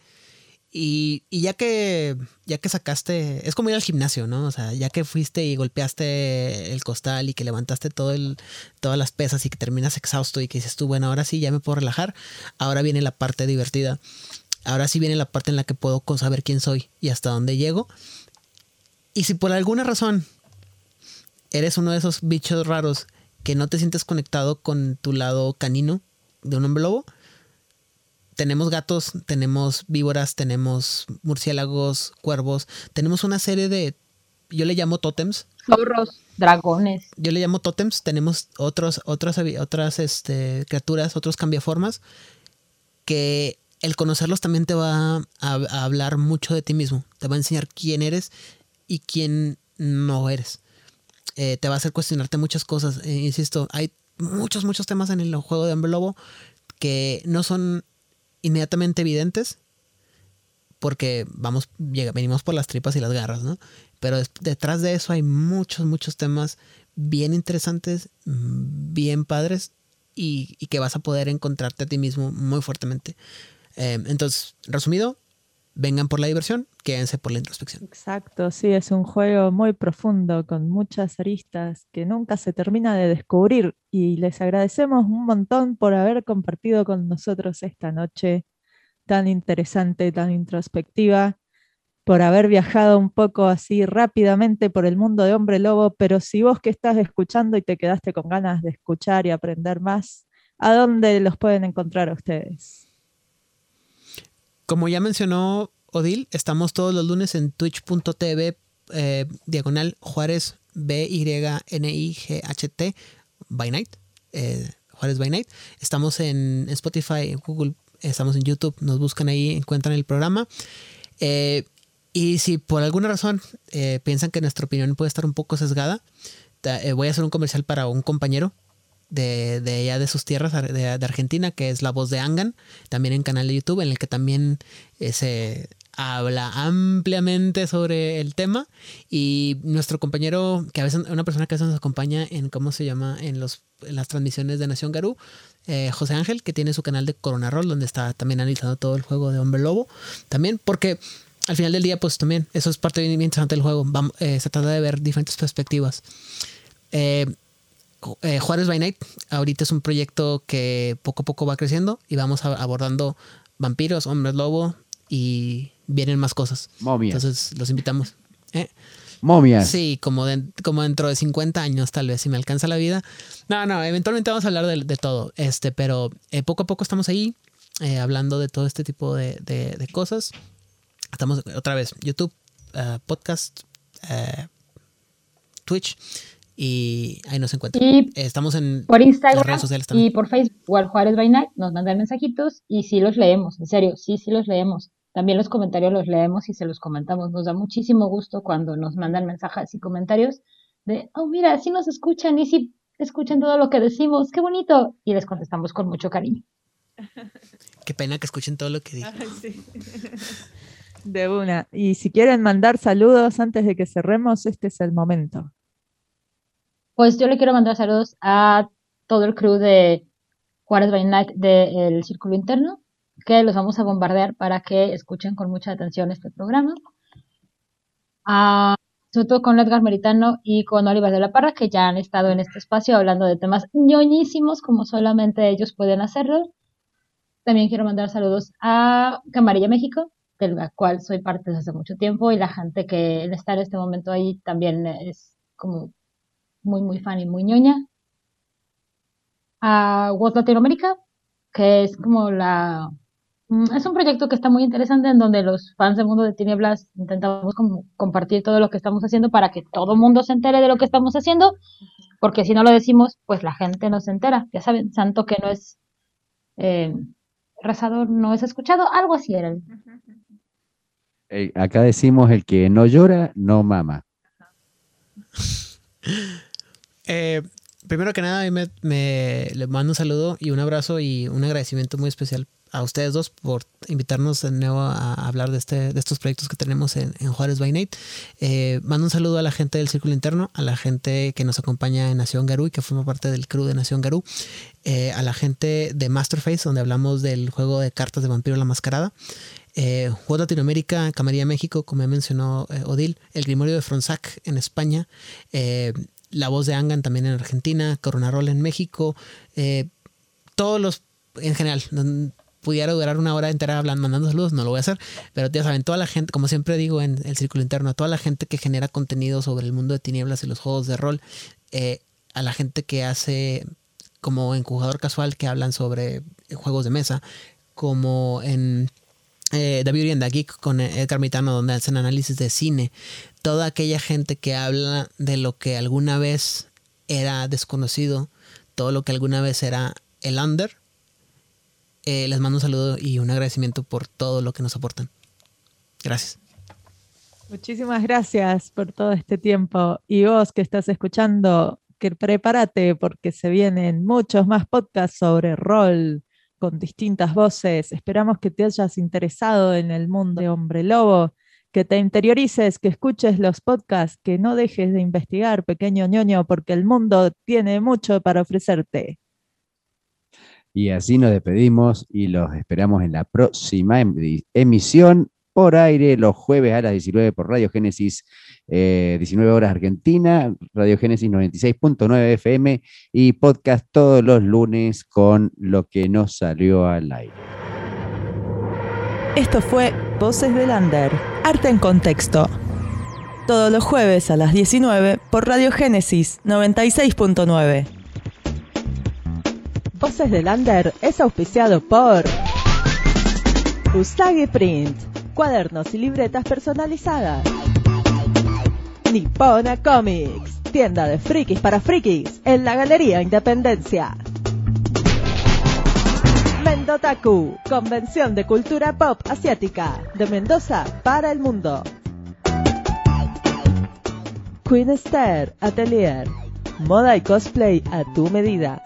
Y, y ya que ya que sacaste, es como ir al gimnasio, ¿no? O sea, ya que fuiste y golpeaste el costal y que levantaste todo el, todas las pesas y que terminas exhausto y que dices tú, bueno, ahora sí ya me puedo relajar, ahora viene la parte divertida. Ahora sí viene la parte en la que puedo saber quién soy y hasta dónde llego. Y si por alguna razón eres uno de esos bichos raros que no te sientes conectado con tu lado canino de un hombre lobo, tenemos gatos, tenemos víboras, tenemos murciélagos, cuervos, tenemos una serie de, yo le llamo tótems. Zorros, dragones. Yo le llamo tótems, tenemos otros, otras, otras este, criaturas, otros cambiaformas, que el conocerlos también te va a, a hablar mucho de ti mismo, te va a enseñar quién eres y quién no eres. Eh, te va a hacer cuestionarte muchas cosas. Eh, insisto, hay muchos, muchos temas en el juego de Hombre Lobo que no son inmediatamente evidentes porque vamos, llega- venimos por las tripas y las garras, ¿no? Pero detrás de eso hay muchos, muchos temas bien interesantes, bien padres y, y que vas a poder encontrarte a ti mismo muy fuertemente. Eh, entonces, resumido, vengan por la diversión, quédense por la introspección. Exacto, sí, es un juego muy profundo con muchas aristas que nunca se termina de descubrir y les agradecemos un montón por haber compartido con nosotros esta noche tan interesante, tan introspectiva, por haber viajado un poco así rápidamente por el mundo de Hombre Lobo, pero si vos que estás escuchando y te quedaste con ganas de escuchar y aprender más, ¿a dónde los pueden encontrar a ustedes? Como ya mencionó Odil, estamos todos los lunes en twitch.tv eh, diagonal Juárez B-Y-N-I-G-H-T by night. eh, Juárez by night. Estamos en Spotify, en Google, estamos en YouTube. Nos buscan ahí, encuentran el programa. Eh, y si por alguna razón piensan que nuestra opinión puede estar un poco sesgada, voy a hacer un comercial para un compañero de, de allá de sus tierras, de, Argentina, que es la voz de Angan, también en canal de YouTube, en el que también eh, se habla ampliamente sobre el tema. Y nuestro compañero, que a veces, una persona que a veces nos acompaña en, ¿cómo se llama? En, los, en las transmisiones de Nación Garú, eh, José Ángel, que tiene su canal de Corona Roll, donde está también analizando todo el juego de Hombre Lobo. También, porque al final del día, pues también, eso es parte bien interesante del juego. Vamos, eh, se trata de ver diferentes perspectivas. Eh, eh, Juárez by Night ahorita es un proyecto que poco a poco va creciendo y vamos a- abordando vampiros, hombres lobo y vienen más cosas. Momias. Entonces los invitamos. ¿eh? Momias. Sí, como, de- como dentro de 50 años tal vez, si me alcanza la vida. No, no, eventualmente vamos a hablar de, de todo, este, pero eh, poco a poco estamos ahí eh, hablando de todo este tipo de, de- cosas. Estamos otra vez, YouTube, eh, podcast, eh, Twitch y ahí nos encuentran. Y Estamos en por Instagram las redes sociales también. y por Facebook, igual Juárez by Night, nos mandan mensajitos y sí los leemos, en serio, sí, sí los leemos. También los comentarios los leemos y se los comentamos. Nos da muchísimo gusto cuando nos mandan mensajes y comentarios de, oh, mira, sí nos escuchan y sí escuchan todo lo que decimos, qué bonito. Y les contestamos con mucho cariño. Qué pena que escuchen todo lo que digo. De una. Y si quieren mandar saludos antes de que cerremos, este es el momento. Pues yo le quiero mandar saludos a todo el crew de Juárez by Night del Círculo Interno, que los vamos a bombardear para que escuchen con mucha atención este programa. A- sobre todo con Edgar Meritano y con Oliver de la Parra, que ya han estado en este espacio hablando de temas ñoñísimos como solamente ellos pueden hacerlo. También quiero mandar saludos a Camarilla México, de la cual soy parte desde hace mucho tiempo, y la gente que está en este momento ahí también es como muy, muy fan y muy ñoña. A World Latinoamérica, que es como la... mm, Es un proyecto que está muy interesante en donde los fans de Mundo de Tinieblas intentamos como compartir todo lo que estamos haciendo para que todo el mundo se entere de lo que estamos haciendo, porque si no lo decimos, pues la gente no se entera. Ya saben, santo que no es eh, rezador, no es escuchado, algo así era. acá decimos el que no llora, no mama. Eh, primero que nada, a mí me, me- mando un saludo y un abrazo y un agradecimiento muy especial a ustedes dos por invitarnos de nuevo a hablar de, este, de estos proyectos que tenemos en, en Juárez by Night. Eh, mando un saludo a la gente del Círculo Interno, a la gente que nos acompaña en Nación Garú y que forma parte del crew de Nación Garú, eh, a la gente de Masterface, donde hablamos del juego de cartas de Vampiro la Mascarada. Eh, Juego Latinoamérica, Camarilla México, como ya mencionó eh, Odil, el Grimorio de Fronsac en España, la voz de Angan también en Argentina, Corona Roll en México, eh, todos los, en general, pudiera durar una hora entera hablando, mandando saludos, no lo voy a hacer, pero ya saben, toda la gente, como siempre digo en el círculo interno, a toda la gente que genera contenido sobre el mundo de tinieblas y los juegos de rol, eh, a la gente que hace como en jugador casual que hablan sobre juegos de mesa, como en eh, The Beauty and the Geek con Edgar Mitano, donde hacen análisis de cine. Toda aquella gente que habla de lo que alguna vez era desconocido, todo lo que alguna vez era el under. eh, les mando un saludo y un agradecimiento por todo lo que nos aportan. Gracias. Muchísimas gracias por todo este tiempo. Y vos que estás escuchando, que prepárate porque se vienen muchos más podcasts sobre rol con distintas voces. Esperamos que te hayas interesado en el mundo de Hombre Lobo, que te interiorices, que escuches los podcasts, que no dejes de investigar, pequeño ñoño, porque el mundo tiene mucho para ofrecerte. Y así nos despedimos y los esperamos en la próxima em- emisión por aire los jueves a las 19 por Radio Génesis, eh, 19 horas Argentina, Radio Génesis 96.9 FM y podcast todos los lunes con lo que nos salió al aire. Esto fue Voces del Under, Arte en Contexto. Todos los jueves a las 19 por Radio Génesis 96.9. Voces del Under es auspiciado por Usagi Print, cuadernos y libretas personalizadas. Nippona Comics, tienda de frikis para frikis, en la Galería Independencia. Mendotaku, convención de cultura pop asiática, de Mendoza para el mundo. Queen Star Atelier, moda y cosplay a tu medida.